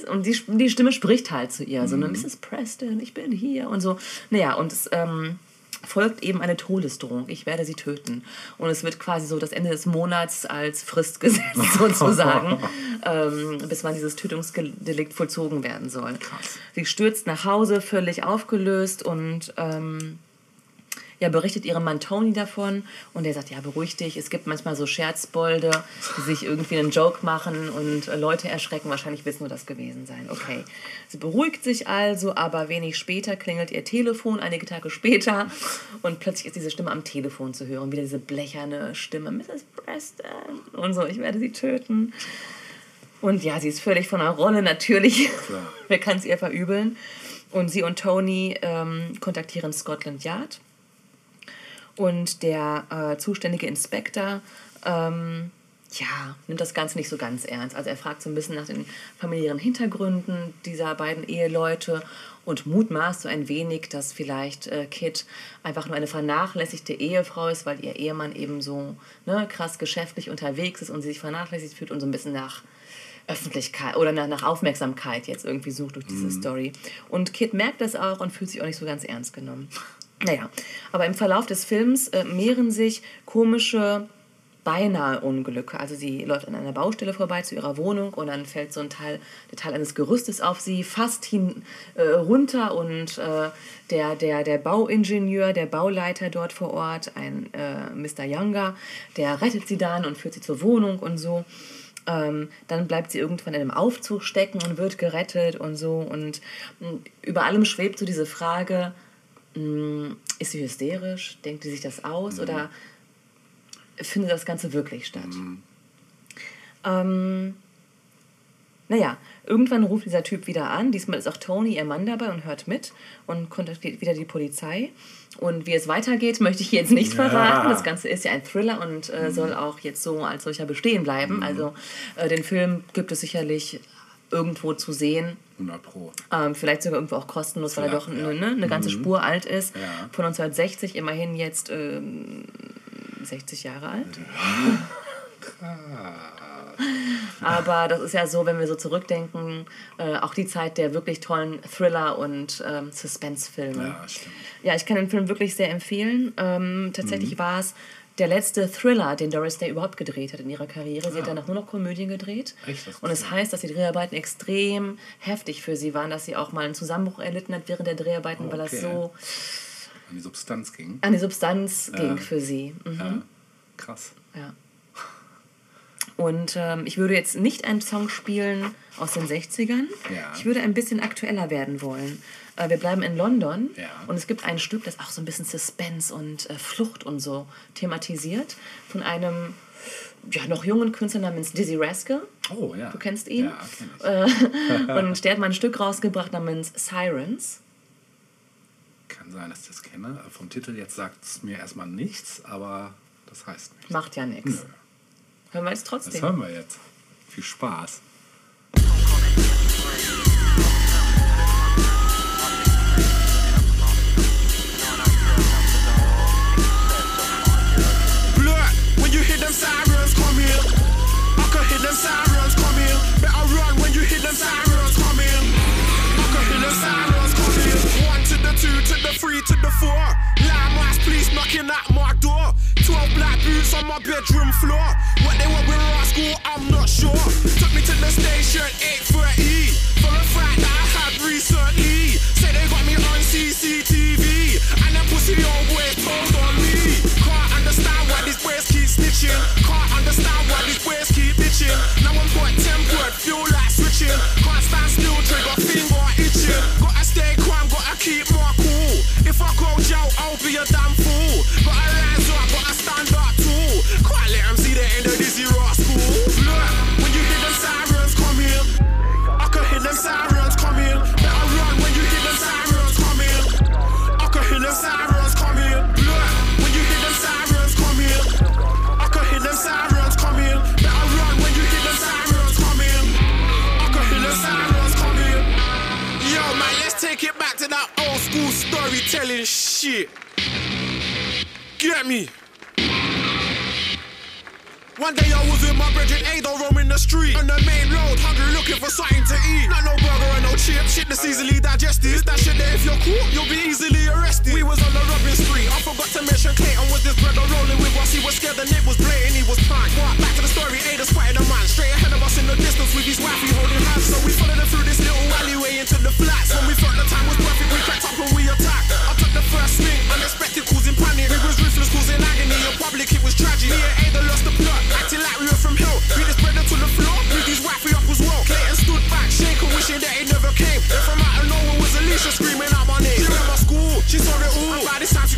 Und die, die Stimme spricht halt zu ihr, so, ne, Mrs. Preston, ich bin hier und so. Naja, und es ähm, folgt eben eine Todesdrohung, ich werde sie töten. Und es wird quasi so das Ende des Monats als Frist gesetzt, sozusagen, ähm, bis wann dieses Tötungsdelikt vollzogen werden soll. Sie stürzt nach Hause, völlig aufgelöst und... Ähm, ja, berichtet ihrem Mann Tony davon und der sagt, ja, beruhig dich, es gibt manchmal so Scherzbolde, die sich irgendwie einen Joke machen und äh, Leute erschrecken, wahrscheinlich wird es nur das gewesen sein. Okay, sie beruhigt sich also, aber wenig später klingelt ihr Telefon, einige Tage später und plötzlich ist diese Stimme am Telefon zu hören, wieder diese blecherne Stimme, Mrs. Preston und so, ich werde sie töten. Und ja, sie ist völlig von der Rolle, natürlich. Klar. Wer kann es ihr verübeln? Und sie und Tony ähm, kontaktieren Scotland Yard. Und der äh, zuständige Inspektor ähm, ja, nimmt das Ganze nicht so ganz ernst. Also er fragt so ein bisschen nach den familiären Hintergründen dieser beiden Eheleute und mutmaßt so ein wenig, dass vielleicht äh, Kit einfach nur eine vernachlässigte Ehefrau ist, weil ihr Ehemann eben so ne, krass geschäftlich unterwegs ist und sie sich vernachlässigt fühlt und so ein bisschen nach Öffentlichkeit oder nach, nach Aufmerksamkeit jetzt irgendwie sucht durch diese Story. Und Kit merkt das auch und fühlt sich auch nicht so ganz ernst genommen. Naja, aber im Verlauf des Films äh, mehren sich komische beinahe Unglücke. Also sie läuft an einer Baustelle vorbei zu ihrer Wohnung und dann fällt so ein Teil, der Teil eines Gerüstes auf sie fast hin, äh, runter und äh, der, der, der Bauingenieur, der Bauleiter dort vor Ort, ein äh, Mr. Younger, der rettet sie dann und führt sie zur Wohnung und so. Ähm, dann bleibt sie irgendwann in einem Aufzug stecken und wird gerettet und so. Und mh, über allem schwebt so diese Frage, ist sie hysterisch? Denkt sie sich das aus? Oder findet das Ganze wirklich statt? Ähm, naja, irgendwann ruft dieser Typ wieder an. Diesmal ist auch Tony, ihr Mann, dabei und hört mit und kontaktiert wieder die Polizei. Und wie es weitergeht, möchte ich jetzt nicht verraten. Das Ganze ist ja ein Thriller und äh, soll auch jetzt so als solcher bestehen bleiben. Also äh, den Film gibt es sicherlich irgendwo zu sehen. 100 Pro. Ähm, vielleicht sogar irgendwo auch kostenlos, weil er Ja, doch ja. eine, ne, eine ganze Spur alt ist. Ja. Von 1960, immerhin jetzt ähm, 60 Jahre alt. Aber das ist ja so, wenn wir so zurückdenken, äh, auch die Zeit der wirklich tollen Thriller- und ähm, Suspense-Filme. Ja, stimmt. Ja, ich kann den Film wirklich sehr empfehlen. Ähm, Mhm. tatsächlich war es der letzte Thriller, den Doris Day überhaupt gedreht hat in ihrer Karriere. Sie hat danach nur noch Komödien gedreht. Ah. Echt? Das Und es ich heißt, dass die Dreharbeiten extrem heftig für sie waren, dass sie auch mal einen Zusammenbruch erlitten hat während der Dreharbeiten, weil das Okay. so An die Substanz ging. an die Substanz ging für sie. Mhm. Ja. Krass. Ja. Und ähm, ich würde jetzt nicht einen Song spielen aus den 60ern. Ja. Ich würde ein bisschen aktueller werden wollen. Äh, wir bleiben in London Ja. und es gibt ein Stück, das auch so ein bisschen Suspense und äh, Flucht und so thematisiert von einem ja, noch jungen Künstler namens Dizzy Rascal. Oh ja. Du kennst ihn? Ja, kenn ich. Und der hat mal ein Stück rausgebracht namens Sirens. Kann sein, dass ich das kenne. Vom Titel jetzt sagt es mir erstmal nichts, aber das heißt nichts. Macht ja nichts. Hören wir jetzt Das trotzdem. hören wir jetzt. Viel Spaß. Line mass police knocking at my door. Twelve black boots on my bedroom floor. What they want with our school, I'm not sure. Took me to the station, 8:30 for a fight that I had recently. Say they got me on CCTV, and them pussy old boys told on me. Can't understand why these boys keep snitching. Can't understand why these boys keep bitching. Now I'm quite tempered, feel like switching. A damn fool. Gotta rise up, gotta stand up too. Let 'em see the end of this year at school. Look, when you hear them sirens coming, I hear them sirens coming. Better run when you hear them sirens coming. I hear them sirens coming. Look, when you hear them sirens coming, I hear them sirens coming. Better run when you hear them sirens coming. I hear them sirens coming. Yo, man, let's take it back to that old school storytelling shit. Get me. One day I was with my brethren Ado roaming the street on the main road, hungry looking for something to eat. Not no burger and no chip, shit that's easily digested. That shit that if you're caught, you'll be easily arrested. We was on the robbing street. I forgot to mention Clayton was this brother rolling with us. He was scared and it was blatant, he was pranked. But back to the story, Ada spotted a man straight ahead of us in the distance with his wifey holding hands. So we followed him through this little alleyway into the flats. When we thought the time was perfect, In it was tragic. Me and Ada lost the plot, acting like we were from hell. Beat this brother to the floor, beat his wifey up as well. Clayton stood back, shaking, wishing that he never came. And from out of nowhere was Alicia screaming out my name. She at my school, she saw it all. By this time she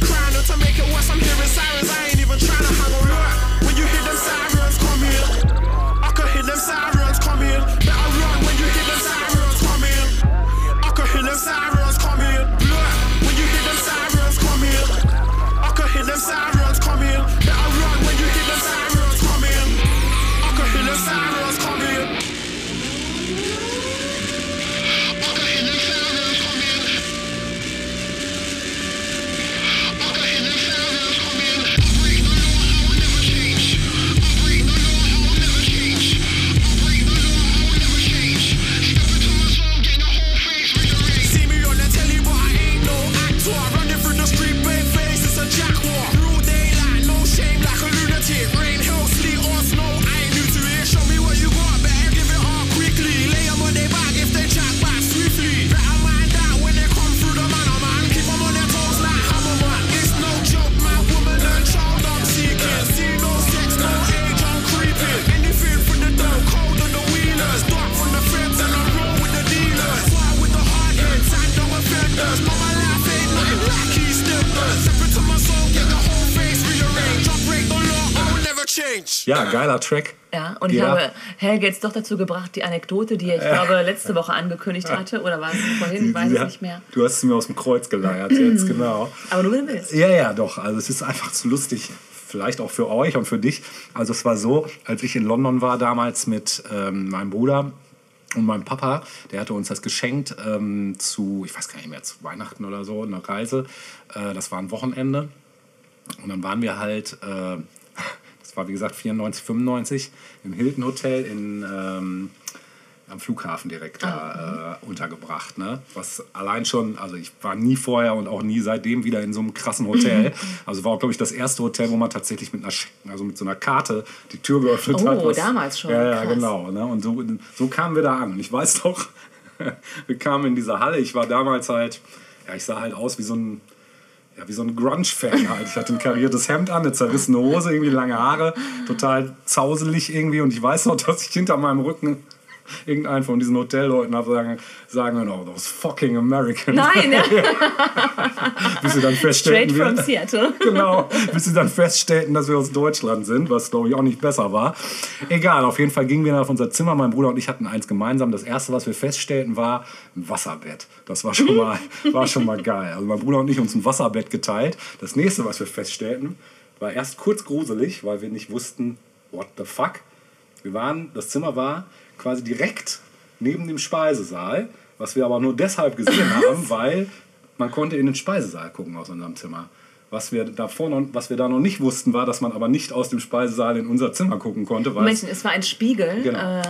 Ja, geiler Track. Ja, und ich Ja. habe Helge jetzt doch dazu gebracht, die Anekdote, die er, ich glaube, letzte Woche angekündigt hatte, oder war es vorhin, ich weiß Ja, nicht mehr. Du hast es mir aus dem Kreuz geleiert jetzt, genau. Aber nur wenn du willst. Ja, ja, doch. Also es ist einfach zu lustig. Vielleicht auch für euch und für dich. Also es war so, als ich in London war damals mit ähm, meinem Bruder und meinem Papa, der hatte uns das geschenkt ähm, zu, ich weiß gar nicht mehr, zu Weihnachten oder so, eine Reise. Äh, das war ein Wochenende. Und dann waren wir halt, äh, das war wie gesagt 94, 95, im Hilton Hotel in, ähm, am Flughafen direkt da äh, untergebracht. Ne? Was allein schon, also ich war nie vorher und auch nie seitdem wieder in so einem krassen Hotel. Also war auch, glaube ich, das erste Hotel, wo man tatsächlich mit einer, also mit so einer Karte die Tür geöffnet Oh, hat. was- damals schon, Ja, ja, krass. genau. Ne? Und so, so kamen wir da an. Und ich weiß doch, wir kamen in diese Halle. Ich war damals halt, ja, ich sah halt aus wie so ein ja, wie so ein Grunge-Fan halt. Ich hatte ein kariertes Hemd an, eine zerrissene Hose, irgendwie lange Haare, total zauselig irgendwie. Und ich weiß noch, dass ich hinter meinem Rücken irgendeinen von diesen Hotelleuten habe sagen, sagen hören, oh, those fucking Americans. Nein, ja. Bis sie dann straight feststellten, from wir, Seattle. genau, bis sie dann feststellten, dass wir aus Deutschland sind, was glaube ich auch nicht besser war. Egal, auf jeden Fall gingen wir dann auf unser Zimmer. Mein Bruder und ich hatten eins gemeinsam. Das erste, was wir feststellten, war ein Wasserbett. Das war schon mal, war schon mal geil. Also mein Bruder und ich uns ein Wasserbett geteilt. Das nächste, was wir feststellten, war erst kurz gruselig, weil wir nicht wussten, what the fuck. Wir waren, das Zimmer war quasi direkt neben dem Speisesaal, was wir aber nur deshalb gesehen haben, weil man konnte in den Speisesaal gucken aus unserem Zimmer. Was wir, davor noch, was wir da noch nicht wussten, war, dass man aber nicht aus dem Speisesaal in unser Zimmer gucken konnte. Moment, es war ein Spiegel. Genau. Äh,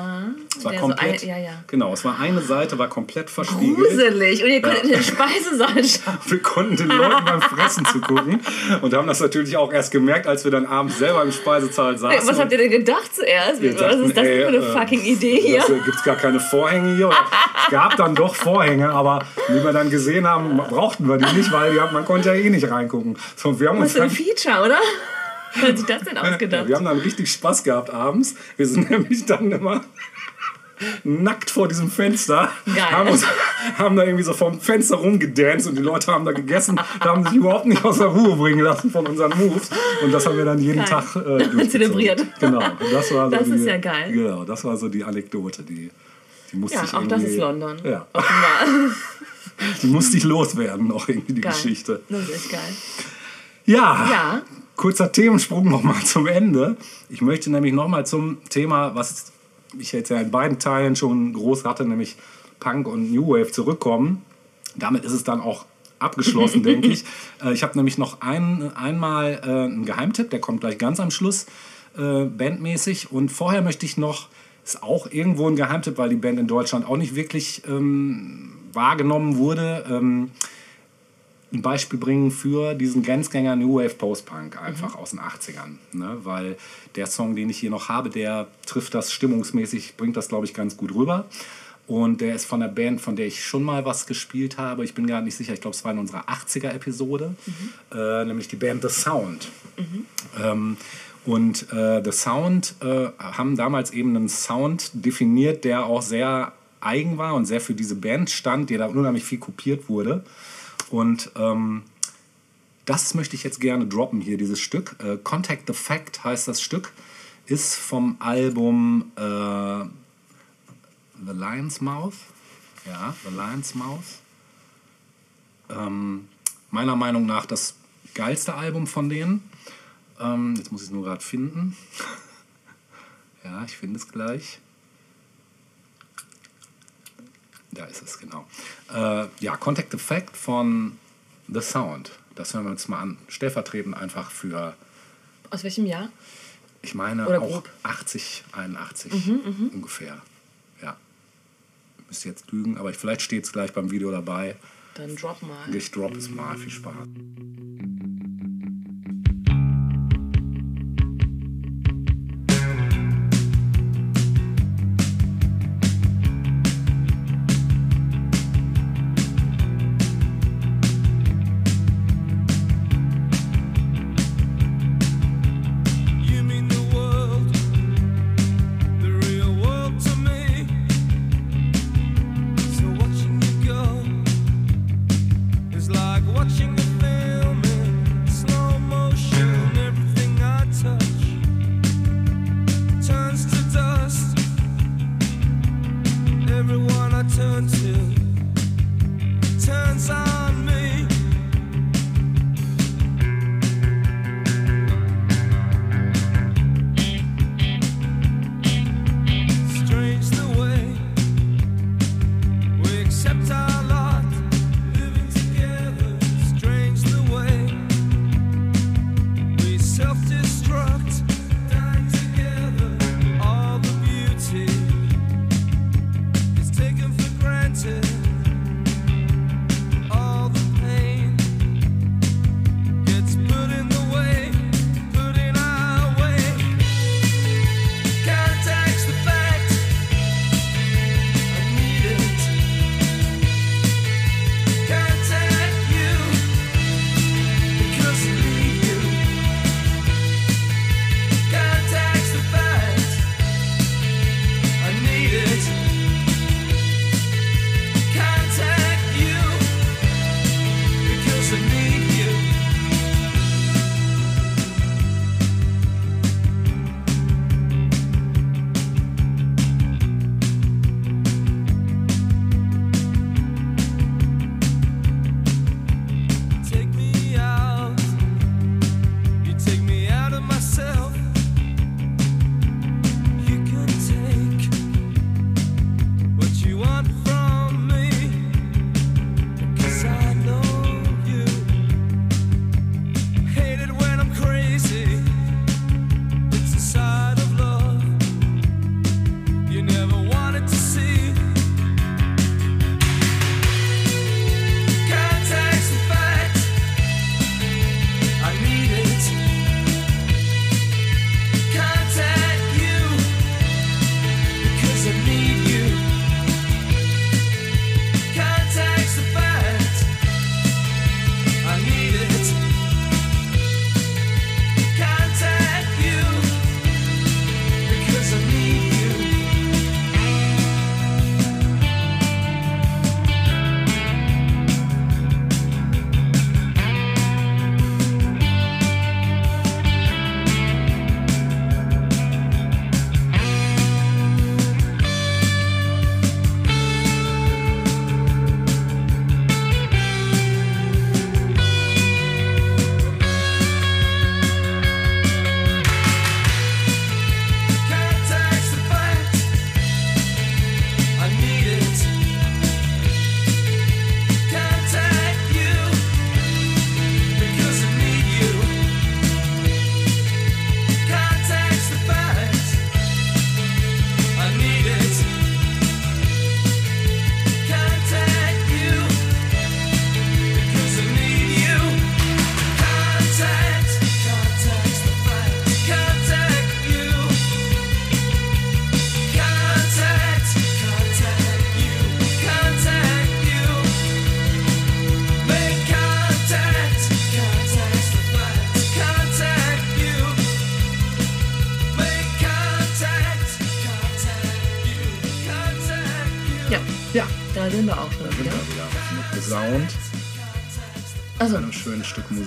es war komplett, So ein, ja, ja. Genau, es war eine Seite, war komplett verspiegelt. Gruselig. Und ihr könnt in den Speisesaal schauen. Wir konnten den Leuten beim Fressen zugucken und haben das natürlich auch erst gemerkt, als wir dann abends selber im Speisesaal saßen. Was habt ihr denn gedacht zuerst? Wir Was dachten, ist das ey, für eine äh, fucking Idee hier? Gibt es gar keine Vorhänge hier? Es gab dann doch Vorhänge, aber wie wir dann gesehen haben, brauchten wir die nicht, weil die, man konnte ja eh nicht reingucken. So, wir haben Was uns ein Feature, oder? Wer hat sich das denn ausgedacht? wir haben dann richtig Spaß gehabt abends. Wir sind nämlich dann immer nackt vor diesem Fenster, Geil. haben, uns, haben da irgendwie so vom Fenster rumgedanced und die Leute haben da gegessen, da haben sich überhaupt nicht aus der Ruhe bringen lassen von unseren Moves und das haben wir dann jeden Geil. Tag äh. Zelebriert. Genau, das war so Das die, ist ja geil. Genau, das war so die Anekdote, die, die musste Ja, ich auch das ist London. Ja, Offenbar. die musste ich loswerden, noch irgendwie die Geil. Geschichte. Das ist echt geil. Ja, Ja. kurzer Themensprung nochmal zum Ende. Ich möchte nämlich nochmal zum Thema, was ich jetzt ja in beiden Teilen schon groß hatte, nämlich Punk und New Wave zurückkommen. Damit ist es dann auch abgeschlossen, denke ich. Äh, Ich habe nämlich noch ein, einmal äh, einen Geheimtipp, der kommt gleich ganz am Schluss, äh, bandmäßig. Und vorher möchte ich noch, ist auch irgendwo ein Geheimtipp, weil die Band in Deutschland auch nicht wirklich ähm, wahrgenommen wurde. Ähm, ein Beispiel bringen für diesen Grenzgänger New Wave Post-Punk einfach aus den 80ern. Ne? Weil der Song, den ich hier noch habe, der trifft das stimmungsmäßig, bringt das, glaube ich, ganz gut rüber. Und der ist von der Band, von der ich schon mal was gespielt habe. Ich bin gar nicht sicher, ich glaube, es war in unserer 80er-Episode, äh, nämlich die Band The Sound. Ähm, und äh, The Sound äh, haben damals eben einen Sound definiert, der auch sehr eigen war und sehr für diese Band stand, der da unheimlich viel kopiert wurde. Und ähm, das möchte ich jetzt gerne droppen hier, dieses Stück. Äh, Contact the Fact heißt das Stück, ist vom Album äh, The Lion's Mouth. Ja, The Lion's Mouth. Ähm, meiner Meinung nach das geilste Album von denen. Ähm, jetzt muss ich es nur gerade finden. ja, ich finde es gleich. Da ist es, genau. Äh, ja, Contact the Fact von The Sound. Das hören wir uns mal an. Stellvertretend einfach für, Aus welchem Jahr? ich meine, Oder auch grob. 80, 81 ungefähr. Ja. Müsste jetzt lügen, aber vielleicht steht es gleich beim Video dabei. Dann drop mal. Ich drop es mal. Viel Spaß.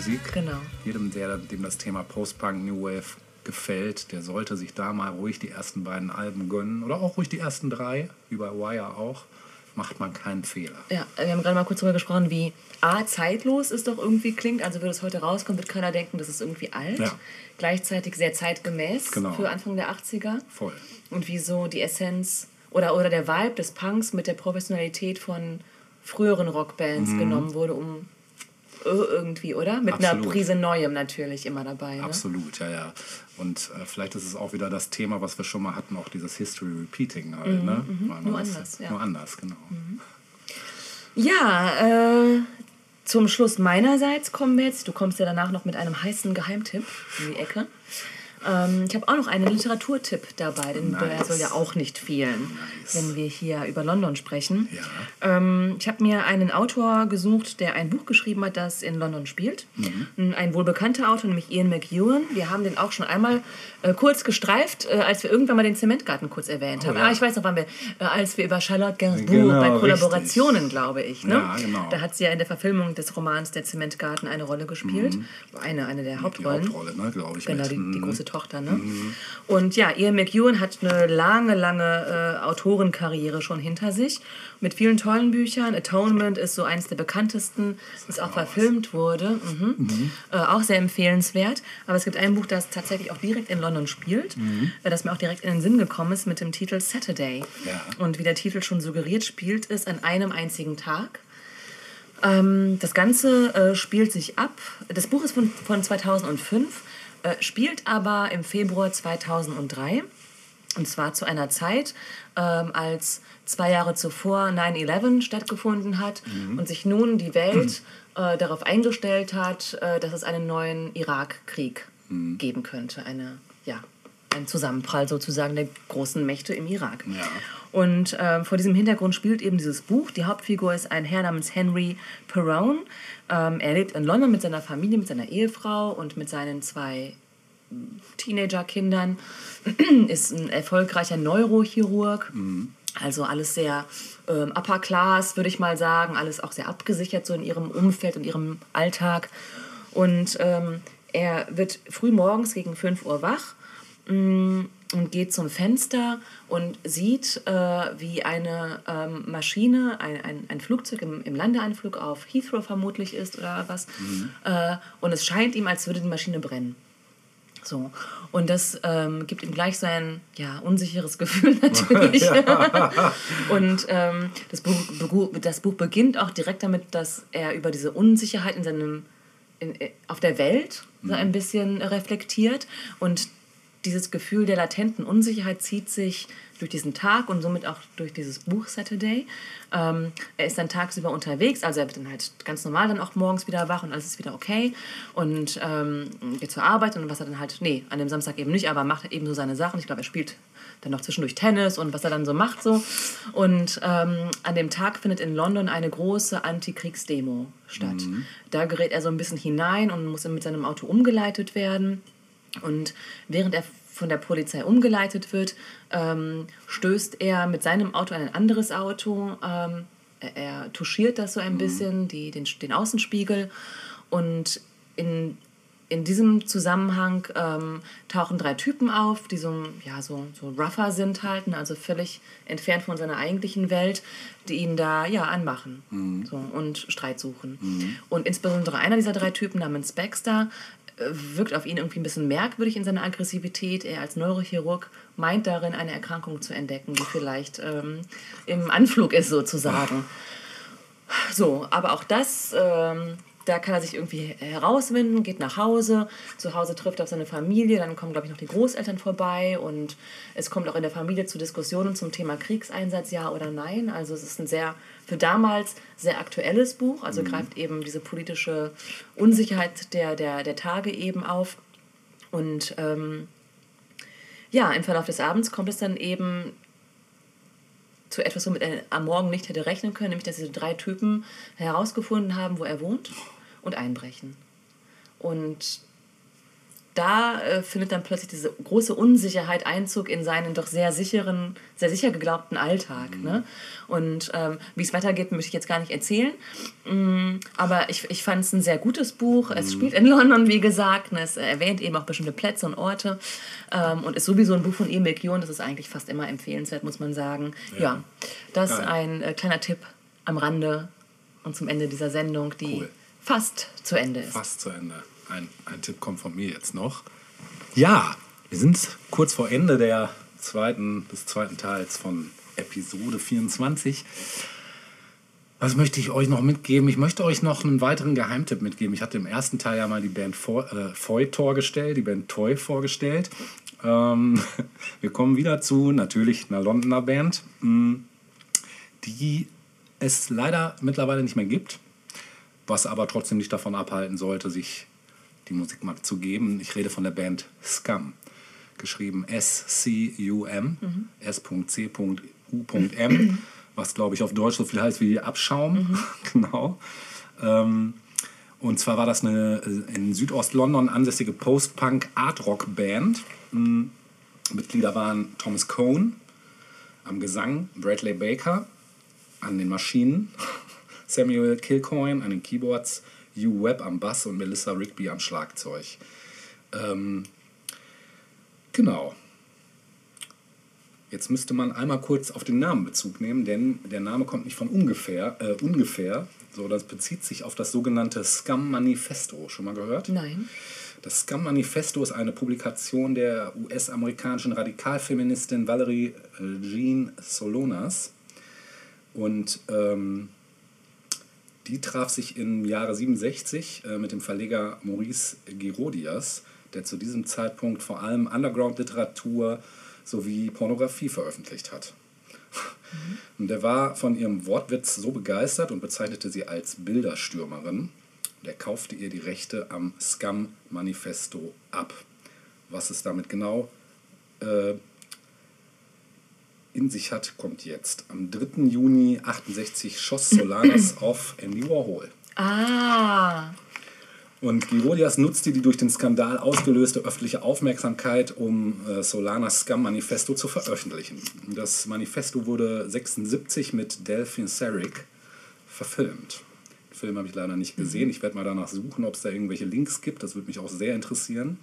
Musik. genau. Jedem, der, dem das Thema Post-Punk, New Wave gefällt, der sollte sich da mal ruhig die ersten beiden Alben gönnen. Oder auch ruhig die ersten drei, wie bei Wire auch. Macht man keinen Fehler. Ja, wir haben gerade mal kurz darüber gesprochen, wie A, zeitlos es doch irgendwie klingt. Also, würde es heute rauskommen, wird keiner denken, das ist irgendwie alt. Ja. Gleichzeitig sehr zeitgemäß Genau. für Anfang der 80er. Voll. Und wie so die Essenz oder, oder der Vibe des Punks mit der Professionalität von früheren Rockbands genommen wurde, um irgendwie, oder? Mit einer Absolut. Prise Neuem natürlich immer dabei. Ne? Absolut, ja, ja. Und äh, vielleicht ist es auch wieder das Thema, was wir schon mal hatten, auch dieses History Repeating halt, ne? Weil man Nur das- anders, ja. Nur anders, genau. Ja, äh, zum Schluss meinerseits kommen wir jetzt. Du kommst ja danach noch mit einem heißen Geheimtipp in die Ecke. Ähm, ich habe auch noch einen Literaturtipp dabei, denn der Nice. soll ja auch nicht fehlen, wenn wir hier über London sprechen. Ja. Ähm, ich habe mir einen Autor gesucht, der ein Buch geschrieben hat, das in London spielt. Mhm. Ein wohl bekannter Autor, nämlich Ian McEwan. Wir haben den auch schon einmal äh, kurz gestreift, äh, als wir irgendwann mal den Zementgarten kurz erwähnt haben. Oh ja. Ah, ich weiß noch, wann wir, äh, als wir über Charlotte Gainsbourg Genau, bei richtig. Kollaborationen, glaube ich. Ne? Ja, genau. Da hat sie ja in der Verfilmung des Romans Der Zementgarten eine Rolle gespielt. Eine, eine der Die Hauptrollen. Hauptrolle, ne, glaube ich. Genau, die, die Mhm. große Tochter. Ne? Und ja, Ian McEwan hat eine lange, lange äh, Autorenkarriere schon hinter sich. Mit vielen tollen Büchern. Atonement ist so eines der bekanntesten, das auch verfilmt wurde. Mhm. Äh, auch sehr empfehlenswert. Aber es gibt ein Buch, das tatsächlich auch direkt in London spielt, äh, das mir auch direkt in den Sinn gekommen ist mit dem Titel Saturday. Ja. Und wie der Titel schon suggeriert, spielt es an einem einzigen Tag. Ähm, das Ganze äh, spielt sich ab. Das Buch ist von, von 2005, äh, spielt aber im Februar 2003. Und zwar zu einer Zeit, ähm, als zwei Jahre zuvor 9-11 stattgefunden hat und sich nun die Welt äh, darauf eingestellt hat, äh, dass es einen neuen Irakkrieg geben könnte. Eine, ja, ein Zusammenprall sozusagen der großen Mächte im Irak. Ja. Und ähm, vor diesem Hintergrund spielt eben dieses Buch. Die Hauptfigur ist ein Herr namens Henry Perrone. Ähm, er lebt in London mit seiner Familie, mit seiner Ehefrau und mit seinen zwei Teenagerkindern. ist ein erfolgreicher Neurochirurg. Also alles sehr ähm, upper class, würde ich mal sagen. Alles auch sehr abgesichert so in ihrem Umfeld und ihrem Alltag. Und ähm, er wird früh morgens gegen 5 Uhr wach und geht zum Fenster und sieht, äh, wie eine ähm, Maschine, ein, ein, ein Flugzeug im, im Landeanflug auf Heathrow vermutlich ist oder was. Äh, und es scheint ihm, als würde die Maschine brennen. So. Und das ähm, gibt ihm gleich so ein ja, unsicheres Gefühl natürlich. und ähm, das, Buch, das Buch beginnt auch direkt damit, dass er über diese Unsicherheit in seinem, in, äh, auf der Welt so ein bisschen reflektiert. Und dieses Gefühl der latenten Unsicherheit zieht sich durch diesen Tag und somit auch durch dieses Buch Saturday. Ähm, er ist dann tagsüber unterwegs, also er wird dann halt ganz normal dann auch morgens wieder wach und alles ist wieder okay und ähm, geht zur Arbeit und was er dann halt, nee, an dem Samstag eben nicht, aber macht eben so seine Sachen. Ich glaube, er spielt dann noch zwischendurch Tennis und was er dann so macht so. Und ähm, an dem Tag findet in London eine große Antikriegsdemo statt. Da gerät er so ein bisschen hinein und muss mit seinem Auto umgeleitet werden. Und während er von der Polizei umgeleitet wird, ähm, stößt er mit seinem Auto an ein anderes Auto. Ähm, er, er touchiert das so ein bisschen, die, den, den Außenspiegel. Und in, in diesem Zusammenhang ähm, tauchen drei Typen auf, die so, ja, so, so rougher sind halt, ne, also völlig entfernt von seiner eigentlichen Welt, die ihn da ja anmachen so, und Streit suchen. Und insbesondere einer dieser drei Typen namens Baxter wirkt auf ihn irgendwie ein bisschen merkwürdig in seiner Aggressivität. Er als Neurochirurg meint darin, eine Erkrankung zu entdecken, die vielleicht ähm, im Anflug ist sozusagen. So, aber auch das, ähm, da kann er sich irgendwie herauswinden, geht nach Hause. Zu Hause trifft er auf seine Familie, dann kommen, glaube ich, noch die Großeltern vorbei und es kommt auch in der Familie zu Diskussionen zum Thema Kriegseinsatz, ja oder nein. Also es ist ein sehr, für damals sehr aktuelles Buch, also greift eben diese politische Unsicherheit der, der, der Tage eben auf. Und ähm, ja, im Verlauf des Abends kommt es dann eben zu etwas, womit er am Morgen nicht hätte rechnen können, nämlich dass diese drei Typen herausgefunden haben, wo er wohnt und einbrechen. Und da äh, findet dann plötzlich diese große Unsicherheit Einzug in seinen doch sehr sicheren, sehr sicher geglaubten Alltag. Ne? Und ähm, wie es weitergeht, möchte ich jetzt gar nicht erzählen. Mm, aber ich, ich fand es ein sehr gutes Buch. Es spielt in London, wie gesagt. Und es erwähnt eben auch bestimmte Plätze und Orte. Ähm, und ist sowieso ein Buch von Emil Kion. Das ist eigentlich fast immer empfehlenswert, muss man sagen. Ja, das ist ein äh, kleiner Tipp am Rande und zum Ende dieser Sendung, die Cool. fast zu Ende ist. Fast zu Ende. Ein, ein Tipp kommt von mir jetzt noch. Ja, wir sind kurz vor Ende der zweiten, des zweiten Teils von Episode 24. Was möchte ich euch noch mitgeben? Ich möchte euch noch einen weiteren Geheimtipp mitgeben. Ich hatte im ersten Teil ja mal die Band Fo- äh, Foy vorgestellt, die Band Toy vorgestellt. Ähm, wir kommen wieder zu natürlich einer Londoner Band, mh, die es leider mittlerweile nicht mehr gibt was aber trotzdem nicht davon abhalten sollte, sich die Musik mal zu geben. Ich rede von der Band Scum, geschrieben S-C-U-M, S.C.U.M, was glaube ich auf Deutsch so viel heißt wie Abschaum. genau. Ähm, und zwar war das eine in Südost-London ansässige Post-Punk-Art-Rock-Band. Mm, Mitglieder waren Thomas Cohn am Gesang, Bradley Baker an den Maschinen, Samuel Kilcoyne an den Keyboards, Hugh Webb am Bass und Melissa Rigby am Schlagzeug. Ähm, genau. Jetzt müsste man einmal kurz auf den Namen Bezug nehmen, denn der Name kommt nicht von ungefähr, äh, ungefähr. So, das bezieht sich auf das sogenannte Scum Manifesto. Schon mal gehört? Nein. Das Scum Manifesto ist eine Publikation der US-amerikanischen Radikalfeministin Valerie äh, Jean Solonas. Und ähm, die traf sich im Jahre 67 äh, mit dem Verleger Maurice Girodias, der zu diesem Zeitpunkt vor allem Underground-Literatur sowie Pornografie veröffentlicht hat. Und der war von ihrem Wortwitz so begeistert und bezeichnete sie als Bilderstürmerin. Der kaufte ihr die Rechte am Scum Manifesto ab. Was es damit genau äh, in sich hat, kommt jetzt. Am 3. Juni 68 schoss Solanas auf Andy Warhol. Ah, Und Girodias nutzte die durch den Skandal ausgelöste öffentliche Aufmerksamkeit, um äh, Solanas Scum-Manifesto zu veröffentlichen. Das Manifesto wurde 76 mit Delphine Seyrig verfilmt. Den Film habe ich leider nicht gesehen. Ich werde mal danach suchen, ob es da irgendwelche Links gibt. Das würde mich auch sehr interessieren.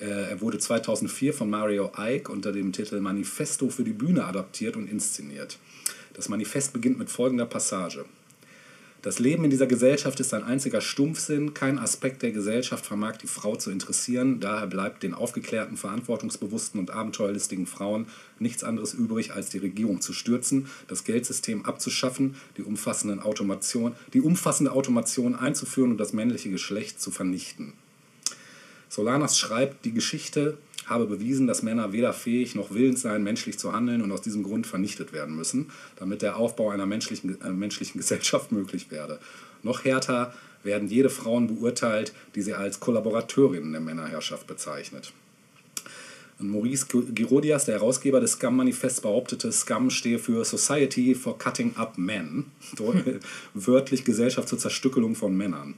Äh, er wurde 2004 von Mario Ike unter dem Titel Manifesto für die Bühne adaptiert und inszeniert. Das Manifest beginnt mit folgender Passage. Das Leben in dieser Gesellschaft ist ein einziger Stumpfsinn. Kein Aspekt der Gesellschaft vermag die Frau zu interessieren. Daher bleibt den aufgeklärten, verantwortungsbewussten und abenteuerlistigen Frauen nichts anderes übrig, als die Regierung zu stürzen, das Geldsystem abzuschaffen, die, umfassenden Automation, die umfassende Automation einzuführen und das männliche Geschlecht zu vernichten. Solanas schreibt, die Geschichte habe bewiesen, dass Männer weder fähig noch willens seien, menschlich zu handeln und aus diesem Grund vernichtet werden müssen, damit der Aufbau einer menschlichen, äh, menschlichen Gesellschaft möglich werde. Noch härter werden jede Frauen beurteilt, die sie als Kollaborateurinnen der Männerherrschaft bezeichnet. Und Maurice Girodias, der Herausgeber des Scum-Manifests, behauptete, Scum stehe für Society for Cutting Up Men, wörtlich Gesellschaft zur Zerstückelung von Männern.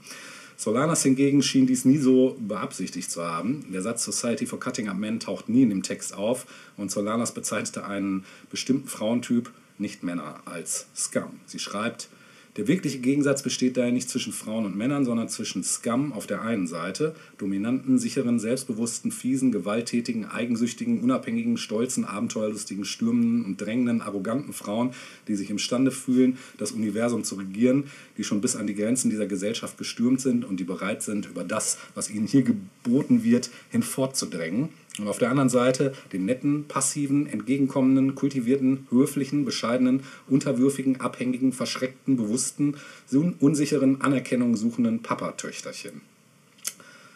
Solanas hingegen schien dies nie so beabsichtigt zu haben. Der Satz Society for Cutting Up Men taucht nie in dem Text auf und Solanas bezeichnete einen bestimmten Frauentyp, nicht Männer, als Scum. Sie schreibt, der wirkliche Gegensatz besteht daher nicht zwischen Frauen und Männern, sondern zwischen Scum auf der einen Seite, dominanten, sicheren, selbstbewussten, fiesen, gewalttätigen, eigensüchtigen, unabhängigen, stolzen, abenteuerlustigen, stürmenden und drängenden, arroganten Frauen, die sich imstande fühlen, das Universum zu regieren, die schon bis an die Grenzen dieser Gesellschaft gestürmt sind und die bereit sind, über das, was ihnen hier geboten wird, hinfortzudrängen. Und auf der anderen Seite den netten, passiven, entgegenkommenden, kultivierten, höflichen, bescheidenen, unterwürfigen, abhängigen, verschreckten, bewussten, unsicheren, Anerkennung suchenden Papatöchterchen.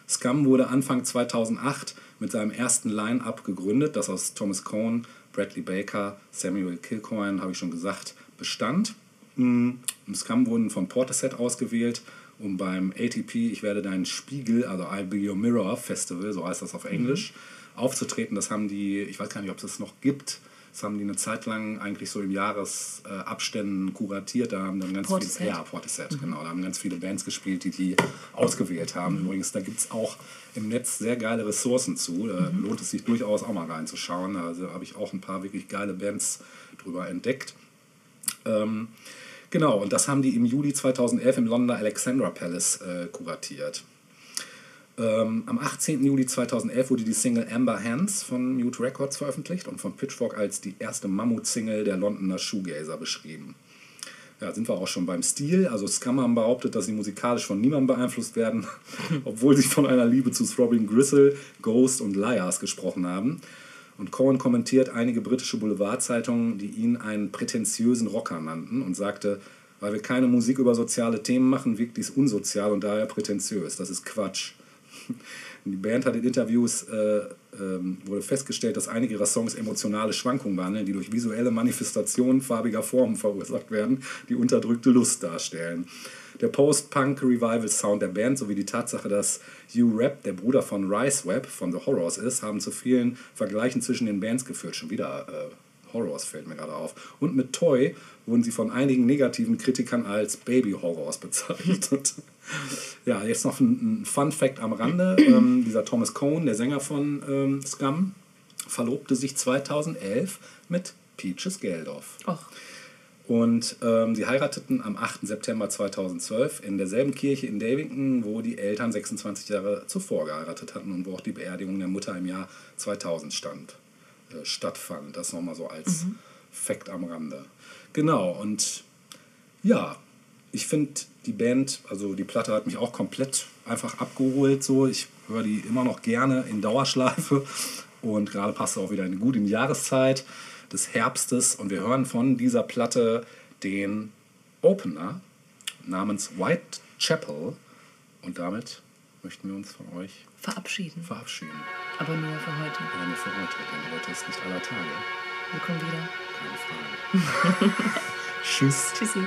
Scum wurde Anfang 2008 mit seinem ersten Line-Up gegründet, das aus Thomas Cohn, Bradley Baker, Samuel Kilcoyne, habe ich schon gesagt, bestand. Mm, Scum wurden von Portishead ausgewählt, um beim ATP Ich werde dein Spiegel, also I'll Be Your Mirror Festival, so heißt das auf Englisch, aufzutreten. Das haben die, ich weiß gar nicht, ob es das noch gibt, Das haben die eine Zeit lang eigentlich so im Jahresabständen Abständen kuratiert. Da haben dann ganz Portishead? viele, ja, Portishead, genau. Da haben ganz viele Bands gespielt, die die ausgewählt haben. Übrigens, da gibt es auch im Netz sehr geile Ressourcen zu. Da lohnt es sich durchaus auch mal reinzuschauen. Also habe ich auch ein paar wirklich geile Bands drüber entdeckt. Ähm, genau, und das haben die im Juli 2011 im Londoner Alexandra Palace äh, kuratiert. Ähm, am 18. Juli 2011 wurde die Single Amber Hands von Mute Records veröffentlicht und von Pitchfork als die erste Mammut-Single der Londoner Shoegazer beschrieben. Ja, sind wir auch schon beim Stil. Also haben behauptet, dass sie musikalisch von niemandem beeinflusst werden, obwohl sie von einer Liebe zu Throbbing Gristle, Ghost und Liars gesprochen haben. Und Cohen kommentiert einige britische Boulevardzeitungen, die ihn einen prätentiösen Rocker nannten und sagte, weil wir keine Musik über soziale Themen machen, wirkt dies unsozial und daher prätentiös. Das ist Quatsch. Die Band hat in Interviews äh, ähm, wurde festgestellt, dass einige ihrer Songs emotionale Schwankungen behandeln, die durch visuelle Manifestationen farbiger Formen verursacht werden, die unterdrückte Lust darstellen. Der Post-Punk-Revival-Sound der Band sowie die Tatsache, dass Hugh Rapp, der Bruder von Rice Webb von The Horrors ist, haben zu vielen Vergleichen zwischen den Bands geführt. Schon wieder äh, Horrors fällt mir gerade auf. Und mit Toy wurden sie von einigen negativen Kritikern als Baby-Horrors bezeichnet. ja, jetzt noch ein, ein Fun-Fact am Rande. Ähm, dieser Thomas Cohn, der Sänger von ähm, Scum, verlobte sich 2011 mit Peaches Geldof. Och, Und ähm, sie heirateten am 8. September 2012 in derselben Kirche in Davington, wo die Eltern 26 Jahre zuvor geheiratet hatten und wo auch die Beerdigung der Mutter im Jahr 2000 stand, äh, stattfand. Das nochmal so als Fakt am Rande. Genau, und ja, ich finde die Band, also die Platte hat mich auch komplett einfach abgeholt. So. Ich höre die immer noch gerne in Dauerschleife und gerade passt auch wieder in, gut in die Jahreszeit des Herbstes. Und wir hören von dieser Platte den Opener namens Whitechapel. Und damit möchten wir uns von euch verabschieden. verabschieden. Aber nur für heute. Aber nur für heute, denn heute ist nicht aller Tage. Wir kommen wieder. Keine Frage. Tschüss. Tschüssi.